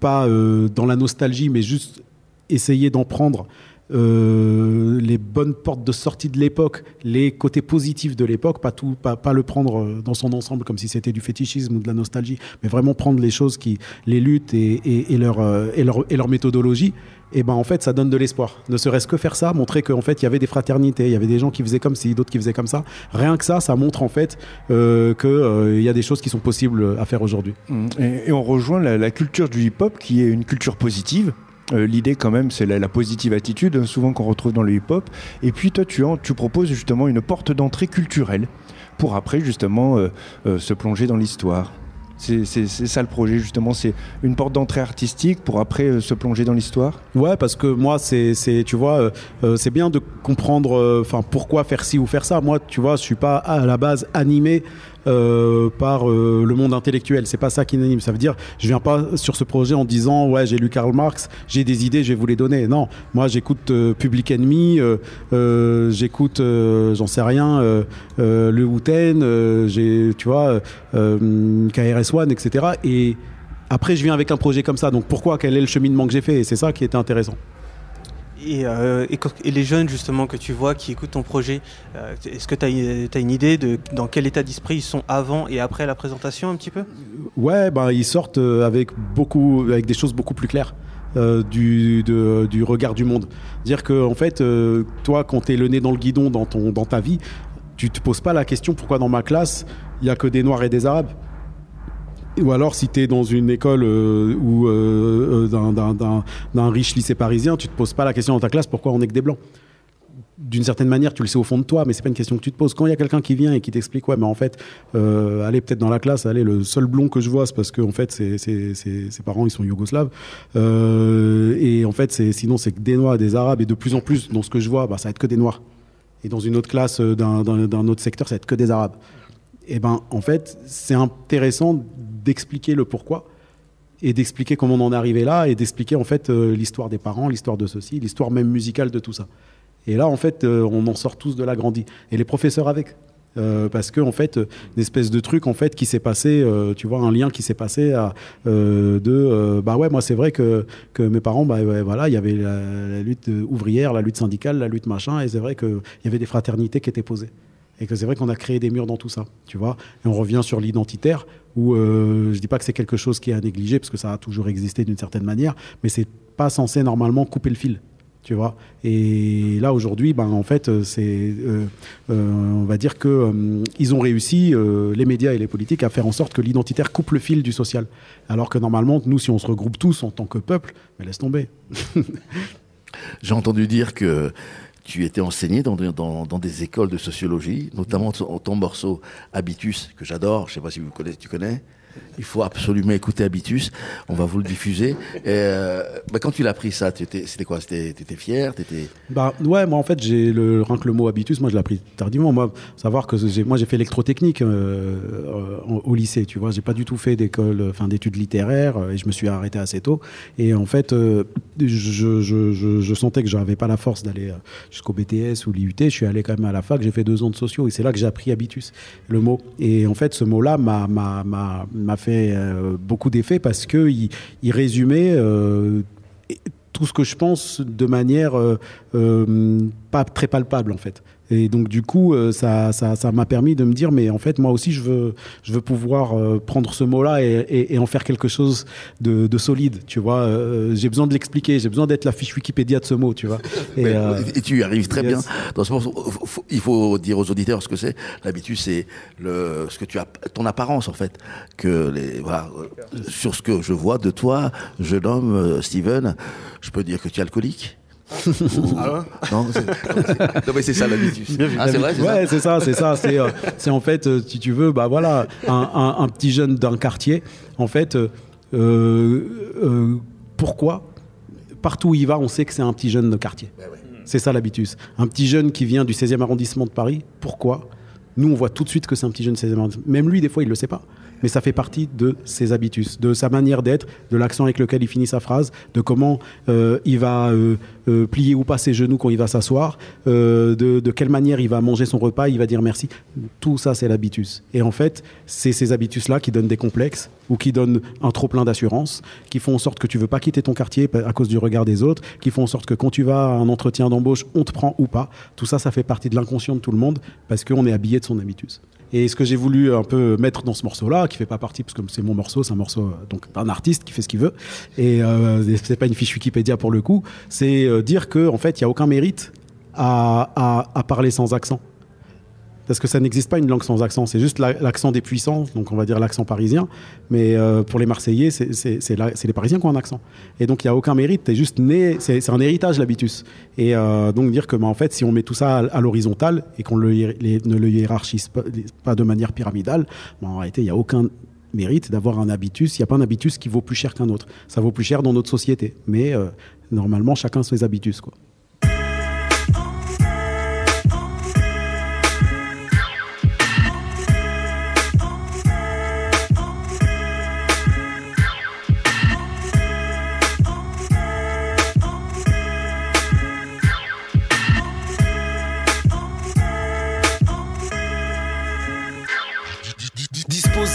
pas dans la nostalgie, mais juste essayer d'en prendre euh, les bonnes portes de sortie de l'époque, les côtés positifs de l'époque, pas tout, pas, pas le prendre euh, dans son ensemble comme si c'était du fétichisme ou de la nostalgie, mais vraiment prendre les choses qui, les luttes et, leur, euh, et, leur, et leur méthodologie. Et ben en fait, ça donne de l'espoir. Ne serait-ce que faire ça, montrer qu'en fait il y avait des fraternités, il y avait des gens qui faisaient comme ci, d'autres qui faisaient comme ça. Rien que ça, ça montre en fait euh, que euh, il y a des choses qui sont possibles à faire aujourd'hui. Et, et on rejoint la culture du hip-hop qui est une culture positive. Euh, L'idée quand même, c'est la, la positive attitude, hein, souvent qu'on retrouve dans le hip-hop. Et puis toi, tu, proposes justement une porte d'entrée culturelle pour après justement euh, euh, se plonger dans l'histoire. C'est ça le projet justement, c'est une porte d'entrée artistique pour après se plonger dans l'histoire? Ouais, parce que moi, c'est, tu vois, c'est bien de comprendre, enfin, pourquoi faire ci ou faire ça. Moi, tu vois, je suis pas à la base animé euh, par euh, le monde intellectuel. C'est pas ça qui m'anime. Ça veut dire, je viens pas sur ce projet en disant, ouais, j'ai lu Karl Marx, j'ai des idées, je vais vous les donner. Non, moi, j'écoute euh, Public Enemy, j'écoute, j'en sais rien, le euh, j'ai, tu vois, euh, KRS-One, etc. Et après, je viens avec un projet comme ça. Donc pourquoi? Quel est le cheminement que j'ai fait? Et c'est ça qui était intéressant. Et, euh, et, les jeunes justement que tu vois qui écoutent ton projet, euh, est-ce que tu as, une idée de dans quel état d'esprit ils sont avant et après la présentation un petit peu? Ouais, ben, ils sortent euh, avec, beaucoup, avec des choses beaucoup plus claires. du, de- du regard du monde. Dire que, en fait, toi, quand tu es le nez dans le guidon dans, ton, dans ta vie, tu te poses pas la question pourquoi dans ma classe, il y a que des Noirs et des Arabes. Ou alors, si tu es dans une école euh, ou euh, euh, d'un- riche lycée parisien, tu te poses pas la question dans ta classe pourquoi on est que des blancs? D'une certaine manière, tu le sais au fond de toi, mais c'est pas une question que tu te poses. Quand il y a quelqu'un qui vient et qui t'explique, ouais, mais en fait, euh, allez peut-être dans la classe, allez, le seul blond que je vois, c'est parce que en fait, c'est- ses parents ils sont yougoslaves, et en fait, sinon c'est que des noirs, des arabes, et de plus en plus dans ce que je vois, bah, ça va être que des noirs. et dans une autre classe d'un autre secteur, ça va être que des Arabes. Et ben, en fait, c'est intéressant d'expliquer le pourquoi et d'expliquer comment on en est arrivé là et d'expliquer en fait euh, l'histoire des parents, l'histoire de ceci, l'histoire même musicale de tout ça. Et là, en fait, euh, on en sort tous de là grandi. Et les professeurs avec. Euh, parce que en fait, une espèce de truc en fait qui s'est passé, tu vois, un lien qui s'est passé de, bah ouais, moi c'est vrai que, que mes parents, bah voilà, il y avait la, la lutte ouvrière, la lutte syndicale, la lutte machin, et c'est vrai qu'il y avait des fraternités qui étaient posées. Et que c'est vrai qu'on a créé des murs dans tout ça, tu vois. On revient sur l'identitaire, où euh, je dis pas que c'est quelque chose qui est à négliger, parce que ça a toujours existé d'une certaine manière, mais c'est pas censé normalement couper le fil, tu vois. Et là aujourd'hui, ben en fait, euh, c'est, euh, euh, on va dire que ils ont réussi, les médias et les politiques, à faire en sorte que l'identitaire coupe le fil du social. Alors que normalement, nous, si on se regroupe tous en tant que peuple, mais laisse tomber. J'ai entendu dire que tu étais enseigné dans, des- écoles de sociologie, notamment ton, ton morceau Habitus, que j'adore, je sais pas si vous connaissez, tu connais. Il faut absolument écouter Habitus, on va vous le diffuser. Et, euh, bah, quand tu l'as pris ça, étais- c'était quoi? T'étais fier? T'étais... Bah ouais, moi en fait j'ai le rien que le mot habitus, moi je l'ai appris tardivement. Moi, savoir que moi j'ai fait électrotechnique euh, au lycée, tu vois, j'ai pas du tout fait d'école, enfin d'études littéraires euh, et je me suis arrêté assez tôt. Et en fait, je, je, je, je sentais que j'avais pas la force d'aller jusqu'au BTS ou l'IUT. Je suis allé quand même à la fac, j'ai fait deux ans de sociaux et c'est là que j'ai appris habitus, le mot. Et en fait, ce mot-là m'a m'a fait euh, beaucoup d'effet parce que il, résumait euh, tout ce que je pense de manière euh, pas très palpable en fait. Et donc du coup, euh, ça, ça, ça m'a permis de me dire, mais en fait, moi aussi, je veux, je veux pouvoir euh, prendre ce mot-là et, et- et en faire quelque chose de, de solide, tu vois. Euh, j'ai besoin de l'expliquer, j'ai besoin d'être la fiche Wikipédia de ce mot, tu vois. Et, euh, tu y arrives très yes. bien. Dans ce faut- il faut dire aux auditeurs ce que c'est. L'habitus, c'est le, ce que tu as, ton apparence en fait. Que les, voilà, sur ce que je vois de toi, jeune homme, Steven, je peux dire que tu es alcoolique. Ah non, mais c'est ça l'habitus. Ah, c'est vrai, c'est ouais, ça c'est ça, c'est ça. C'est, euh, c'est en fait, euh, si tu veux, bah voilà, un, un- un petit jeune d'un quartier. En fait, euh, pourquoi Partout où il va, on sait que c'est un petit jeune de quartier. C'est ça l'habitus. Un petit jeune qui vient du 16e arrondissement de Paris. Pourquoi Nous, on voit tout de suite que c'est un petit jeune du 16e arrondissement? Même lui, des fois, il le sait pas. Mais ça fait partie de ses habitus, de sa manière d'être, de l'accent avec lequel il finit sa phrase, de comment euh, il va euh, euh, plier ou pas ses genoux quand il va s'asseoir, euh, de, quelle manière il va manger son repas, il va dire merci. Tout ça, c'est l'habitus. Et en fait, c'est ces habitus-là qui donnent des complexes ou qui donnent un trop plein d'assurance, qui font en sorte que tu veux pas quitter ton quartier à cause du regard des autres, qui font en sorte que quand tu vas à un entretien d'embauche, on te prend ou pas. Tout ça, ça fait partie de l'inconscient de tout le monde parce qu'on est habillé de son habitus. Et ce que j'ai voulu un peu mettre dans ce morceau-là, qui fait pas partie, parce que c'est mon morceau, c'est un morceau euh, donc d'un artiste qui fait ce qu'il veut, et euh, c'est pas une fiche Wikipédia pour le coup, c'est euh, dire que en fait il y a aucun mérite à, parler sans accent. Parce que ça n'existe pas une langue sans accent, c'est juste la- l'accent des puissants, donc on va dire l'accent parisien. Mais euh, pour les Marseillais, c'est- c'est c'est c'est les Parisiens qui ont un accent. Et donc il n'y a aucun mérite, t'es juste né, c'est c'est un héritage l'habitus. Et euh, donc dire que bah, en fait, si on met tout ça à, à l'horizontale et qu'on ne le hiérarchise pas, pas de manière pyramidale, bah, en réalité, il n'y a aucun mérite d'avoir un habitus. Il n'y a pas un habitus qui vaut plus cher qu'un autre. Ça vaut plus cher dans notre société. Mais euh, normalement, chacun ses habitus. Quoi.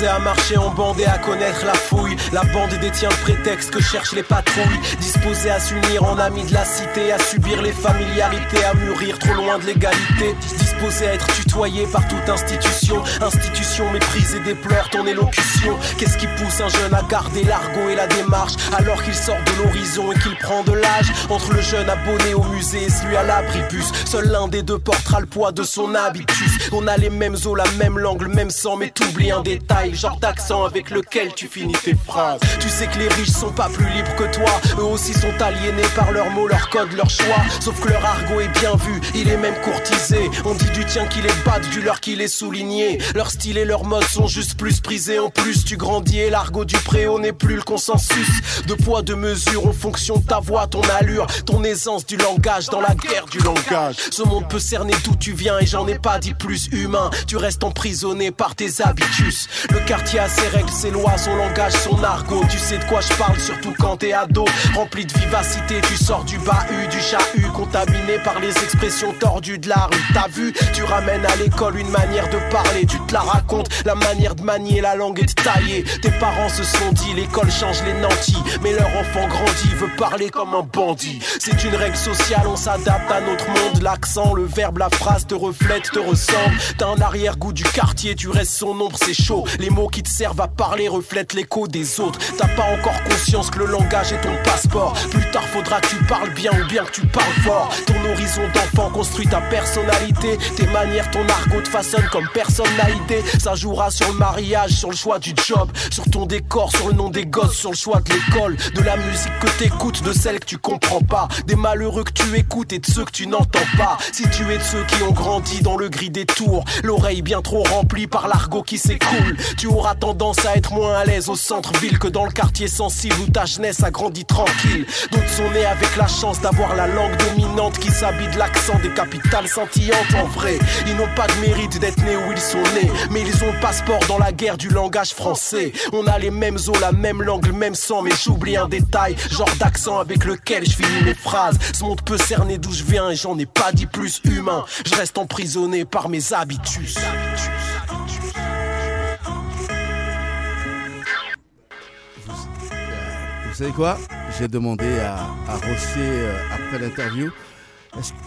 À marcher en bande et à connaître la fouille. La bande détient le prétexte que cherchent les patrouilles. Disposé à s'unir en amis de la cité, à subir les familiarités, à mûrir trop loin de l'égalité. Disposé à être tutoyé par toute institution. Institution méprise et déplore ton élocution. Qu'est-ce qui pousse un jeune à garder l'argot et la démarche alors qu'il sort de l'horizon et qu'il prend de l'âge? Entre le jeune abonné au musée et celui à l'abribus. Seul l'un des deux portera le poids de son habitus. On a les mêmes os, la même langue, le même sang, mais t'oublies un détail, genre d'accent avec lequel tu finis tes phrases. Tu sais que les riches sont pas plus libres que toi, eux aussi sont aliénés par leurs mots, leurs codes, leurs choix. Sauf que leur argot est bien vu, il est même courtisé. On dit du tien qui les battent, du leur qui les souligné. Leur style et leur mode sont juste plus prisés en plus. Tu grandis et l'argot du préau n'est plus le consensus. De poids, de mesure en fonction de ta voix, ton allure, ton aisance du langage dans la guerre du langage. Ce monde peut cerner d'où tu viens et j'en ai pas dit plus humain. Tu restes emprisonné par tes habitus. Quartier a ses règles, ses lois, son langage, son argot. Tu sais de quoi je parle, surtout quand t'es ado. Rempli de vivacité, tu sors du bahut, du chahut, contaminé par les expressions tordues de la rue. T'as vu, tu ramènes à l'école une manière de parler, tu te la racontes, la manière de manier la langue et de tailler. Tes parents se sont dit, l'école change les nantis, mais leur enfant grandit, veut parler comme un bandit. C'est une règle sociale, on s'adapte à notre monde. L'accent, le verbe, la phrase te reflète, te ressemble. T'as un arrière-goût du quartier, tu restes son ombre, c'est chaud. Mots qui te servent à parler reflètent l'écho des autres. T'as pas encore conscience que le langage est ton passeport. Plus tard, faudra que tu parles bien ou bien que tu parles fort. Ton horizon d'enfant construit ta personnalité. Tes manières, ton argot te façonne comme personne n'a idée. Ça jouera sur le mariage, sur le choix du job, sur ton décor, sur le nom des gosses, sur le choix de l'école, de la musique que t'écoutes, de celle que tu comprends pas, des malheureux que tu écoutes et de ceux que tu n'entends pas. Si tu es de ceux qui ont grandi dans le gris des tours, l'oreille bien trop remplie par l'argot qui s'écoule, tu auras tendance à être moins à l'aise au centre-ville que dans le quartier sensible où ta jeunesse a grandi tranquille. D'autres sont nés avec la chance d'avoir la langue dominante qui s'habille l'accent des capitales scintillantes. En vrai, ils n'ont pas de mérite d'être nés où ils sont nés, mais ils ont le passeport dans la guerre du langage français. On a les mêmes os, la même langue, le même sang, mais j'oublie un détail, genre d'accent avec lequel je finis mes phrases. Ce monde peut cerner d'où je viens et j'en ai pas dit plus humain. Je reste emprisonné par mes habitus. Vous savez quoi? J'ai demandé à, à Rocher euh, après l'interview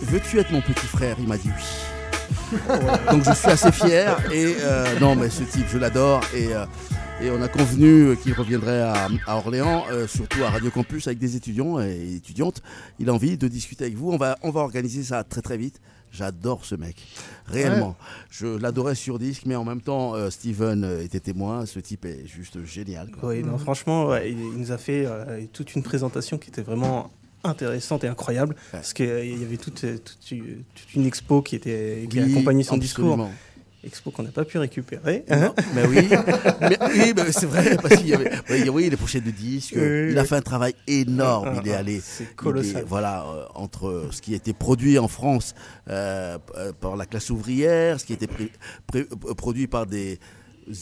Veux-tu être mon petit frère? Il m'a dit oui. Donc je suis assez fier. Et euh, non, mais ce type, je l'adore. Et, euh, et on a convenu qu'il reviendrait à, à Orléans, surtout à Radio Campus, avec des étudiants et étudiantes. Il a envie de discuter avec vous. On va, on va organiser ça très très vite. J'adore ce mec, réellement. Je l'adorais sur disque, mais en même temps, euh, Steven euh, était témoin. Ce type est juste génial. quoi. Oui, non, franchement, ouais, il, il nous a fait euh, toute une présentation qui était vraiment intéressante et incroyable parce qu'il y avait toute, toute, une- toute une expo qui était qui Oui, accompagnait son absolument. discours. Expo qu'on n'a pas pu récupérer. Mais oui, mais, oui, c'est vrai, parce qu'il y avait oui, les pochettes de disques. Oui, il a fait un travail énorme. Ah, il est ah, allé. c'est est- colossal. voilà, euh, entre ce qui était produit en France euh, euh, par la classe ouvrière, ce qui était produit par des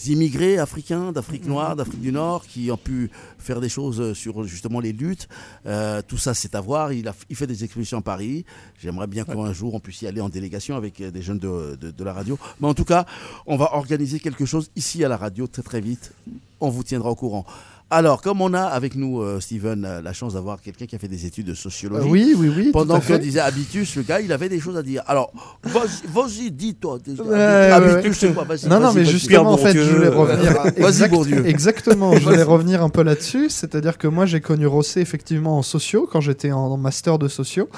immigrés africains, d'Afrique Mhm. noire, d'Afrique du Nord, qui ont pu faire des choses euh, sur justement les luttes. Euh, tout ça, c'est à voir. Il, a, il fait des expositions à Paris. J'aimerais bien qu'un jour on puisse y aller en délégation avec euh, des jeunes de, de- de la radio. Mais en tout cas, on va organiser quelque chose ici à la radio très très vite. On vous tiendra au courant. Alors, comme on a avec nous, euh, Steven, euh, la chance d'avoir quelqu'un qui a fait des études de sociologie. Euh, oui, oui, oui, Pendant qu'on disait habitus, le gars, il avait des choses à dire. Alors, vas-y, dis-toi. habitus, c'est quoi? Vas-y, Non, non, mais justement, en fait, je voulais revenir. à- Vas-y, exact- Bourdieu. Exactement, je voulais revenir un peu là-dessus. C'est-à-dire que moi, j'ai connu Rosset effectivement en sociaux quand j'étais en master de sociaux.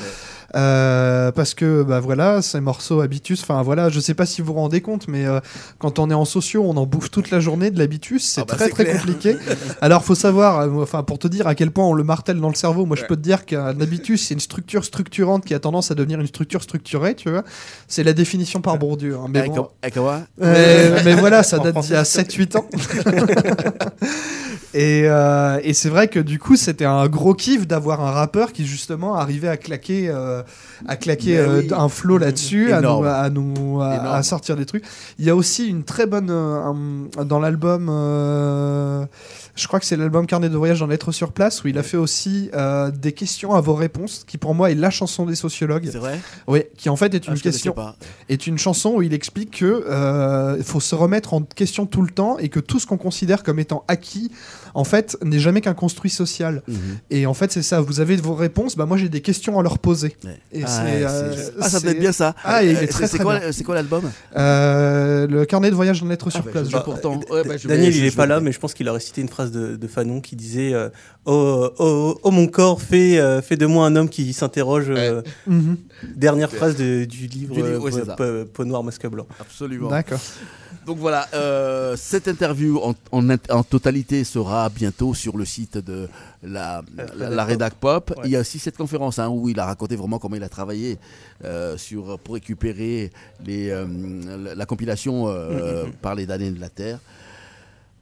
Euh, parce que, bah voilà, ces morceaux habitus, enfin voilà, je sais pas si vous vous rendez compte, mais euh, quand on est en sociaux, on en bouffe toute la journée de l'habitus, c'est Ah bah, très très clair. compliqué. Alors, faut savoir, euh, enfin, pour te dire à quel point on le martèle dans le cerveau, moi je peux te dire qu'un habitus, c'est une structure structurante qui a tendance à devenir une structure structurée, tu vois. C'est la définition par Bourdieu. hein, mais bon. Euh, mais voilà, ça date d'il y a s'il te 7-8 ans. et euh, et c'est vrai que du coup, c'était un gros kiff d'avoir un rappeur qui justement arrivait à claquer, euh, à claquer euh, oui. un flow là-dessus, à nous, à, nous à, Énorme. à sortir des trucs. Il y a aussi une très bonne dans l'album. je crois que c'est l'album Carnet de voyage dans l'être sur place où il a fait aussi euh, des questions à vos réponses, qui pour moi est la chanson des sociologues. C'est vrai Oui, qui en fait est Ah, une je connaissais question, pas. est une chanson où il explique que euh, faut se remettre en question tout le temps et que tout ce qu'on considère comme étant acquis, en fait, n'est jamais qu'un construit social. Mhm. Et en fait, c'est ça. Vous avez vos réponses. Bah moi, j'ai des questions à leur poser. Et Ah, ouais, euh, ah, ça doit être bien ça. Ah, c'est très quoi, bien. c'est quoi l'album? Euh, Le carnet de voyage en lettres sur bah, place. bah, Daniel, il est pas là, mais je pense qu'il a récité une phrase de, de Fanon qui disait euh, oh, oh, oh, mon corps, fais, euh, fais de moi un homme qui s'interroge. euh, Mhm. Dernière phrase de- du livre Du livre, ouais, Peau- noire, masque blanc. Absolument. D'accord. Donc voilà, euh, cette interview en, en totalité sera bientôt sur le site de la, la, la Rédac Pop. Il y a aussi cette conférence hein, où il a raconté vraiment comment il a travaillé euh, sur, pour récupérer les, euh, la, la compilation euh, par les damnés de la Terre.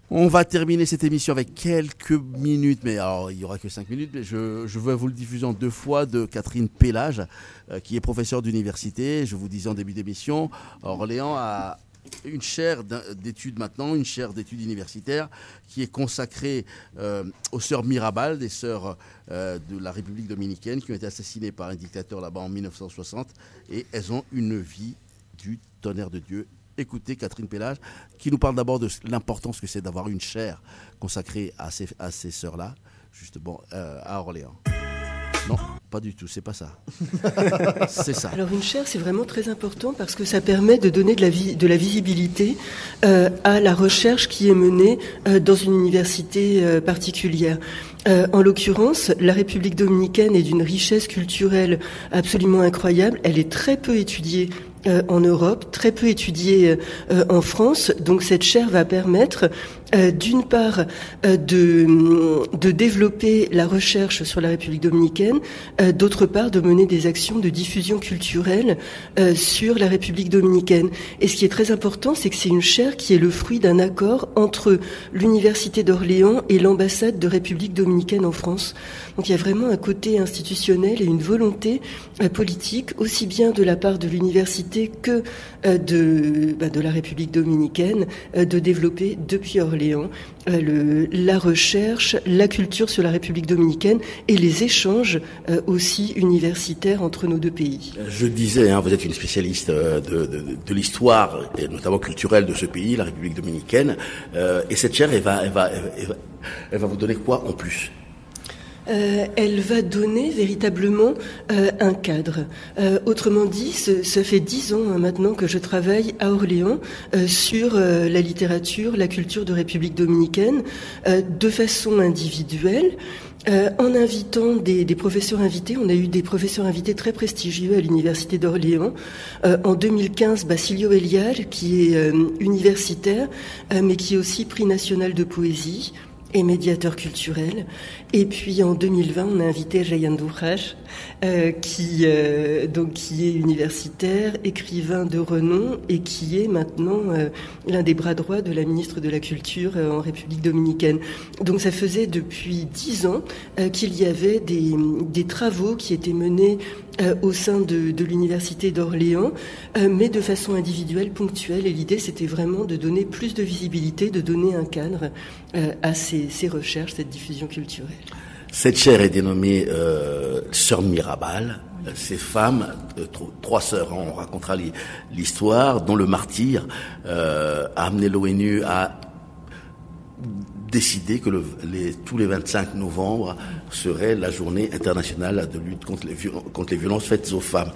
On va terminer cette émission avec quelques minutes, mais il y aura que cinq minutes. Mais je, veux vous le diffuser en deux fois de Catherine Pélage, euh, qui est professeure d'université. Je vous disais en début d'émission, Orléans a une chaire d'études maintenant, une chaire d'études universitaires qui est consacrée euh, aux sœurs Mirabal, des sœurs euh, de la République dominicaine qui ont été assassinées par un dictateur là-bas en 1960 et elles ont une vie du tonnerre de Dieu. Écoutez Catherine Pélage qui nous parle d'abord de l'importance que c'est d'avoir une chaire consacrée à ces, à ces sœurs-là, justement euh, à Orléans. Non, pas du tout, c'est pas ça. c'est ça. Alors une chaire, c'est vraiment très important parce que ça permet de donner de la, de la visibilité euh, à la recherche qui est menée euh, dans une université euh, particulière. En l'occurrence, la République dominicaine est d'une richesse culturelle absolument incroyable. Elle est très peu étudiée en Europe, très peu étudiée euh, en France. Donc cette chaire va permettre euh, d'une part euh, de, de développer la recherche sur la République dominicaine, euh, d'autre part de mener des actions de diffusion culturelle sur la République dominicaine. Et ce qui est très important, c'est que c'est une chaire qui est le fruit d'un accord entre l'Université d'Orléans et l'ambassade de République dominicaine en France. Donc il y a vraiment un côté institutionnel et une volonté politique, aussi bien de la part de l'université que de, bah, de la République dominicaine, de développer depuis Orléans euh, la recherche, la culture sur la République dominicaine et les échanges euh, aussi universitaires entre nos deux pays. Je disais, hein, vous êtes une spécialiste euh, de, l'histoire, et notamment culturelle de ce pays, la République dominicaine. Et cette chaire, elle va vous donner quoi en plus? Euh, elle va donner véritablement euh, un cadre. Euh, autrement dit, ça fait dix ans hein, maintenant que je travaille à Orléans sur la littérature, la culture de République dominicaine, de façon individuelle. En invitant des, professeurs invités, on a eu des professeurs invités très prestigieux à l'université d'Orléans. En 2015, Basilio Elial, qui est universitaire, mais qui est aussi prix national de poésie et médiateur culturel. Et puis en 2020, on a invité Jayan Dourach, euh, qui, euh, donc, qui est universitaire, écrivain de renom et qui est maintenant euh, l'un des bras droits de la ministre de la Culture euh, en République dominicaine. Donc ça faisait depuis dix ans euh, qu'il y avait des, des travaux qui étaient menés euh, au sein de, l'université d'Orléans, euh, mais de façon individuelle, ponctuelle. Et l'idée, c'était vraiment de donner plus de visibilité, de donner un cadre euh, à ces, recherches, cette diffusion culturelle. Cette chaire est dénommée Sœur Mirabal. Ces femmes, tro- trois sœurs, hein, on racontera l'hi- l'histoire, dont le martyr a amené l'ONU à décider que le, les, tous les 25 novembre serait la journée internationale de lutte contre les, contre les violences faites aux femmes.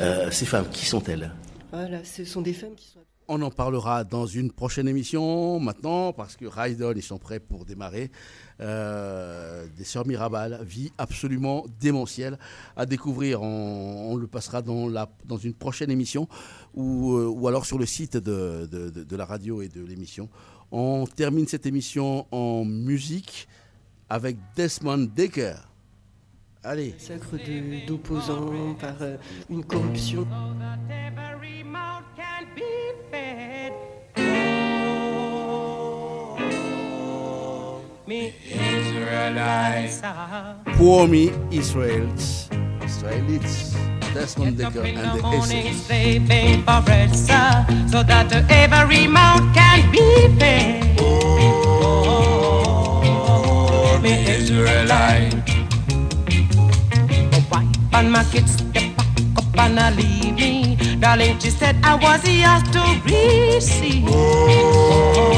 Euh, ces femmes, qui sont-elles? Voilà, ce sont des femmes qui sont... On en parlera dans une prochaine émission maintenant parce que Raidon, ils sont prêts pour démarrer. Euh, des Sœurs Mirabal, vie absolument démentielle à découvrir. On, on le passera dans, la, dans une prochaine émission ou, euh, ou alors sur le site de, de, de- de la radio et de l'émission. On termine cette émission en musique avec Desmond Decker. Allez. Massacre d'opposants par euh, une corruption. Me Israelites Pour me, Israelites, Israelites, Desmond Decker and the morning Essex. slaving for bread, sir, so that every mouth can be and my kids, they pack up and I leave me. Darling, she said I was yours to receive. Oh,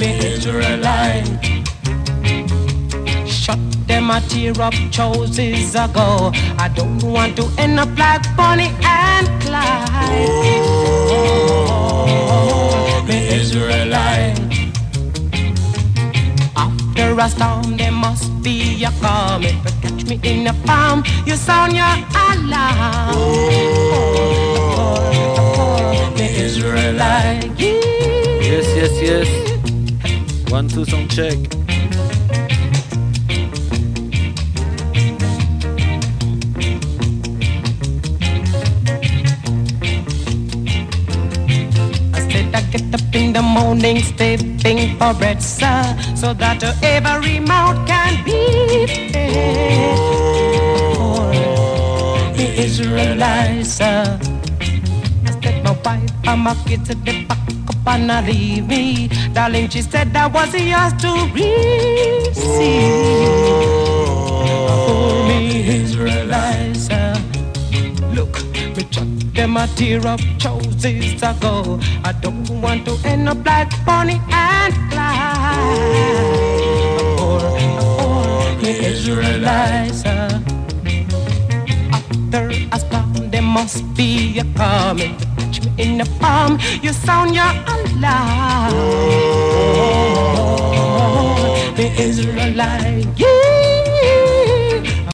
Israelite. Shut them a tear up choices ago. I don't want to end up like Bonnie and Clyde. Oh, me Israelite. After a storm, there must be a calm. If you catch me in a palm, you sound your alarm. Oh, me Israelite. Yes, yes, yes. One, two, sound check. In the morning, stepping for bread, sir, so that every mouth can be fed. Oh, the Israelites, sir. I said my wife, I'm a kid to the back up and not leave me. Darling, she said that was yours to oh, receive. Oh, me Israelites, sir. Look, me chuck them a tear of choices ago. I don't want to end up like Bonnie and Clyde. Or, or the Israelites. uh, After I spawn, there must be a coming. Touch me in the palm, you sound your alarm. The Israelite, yeah.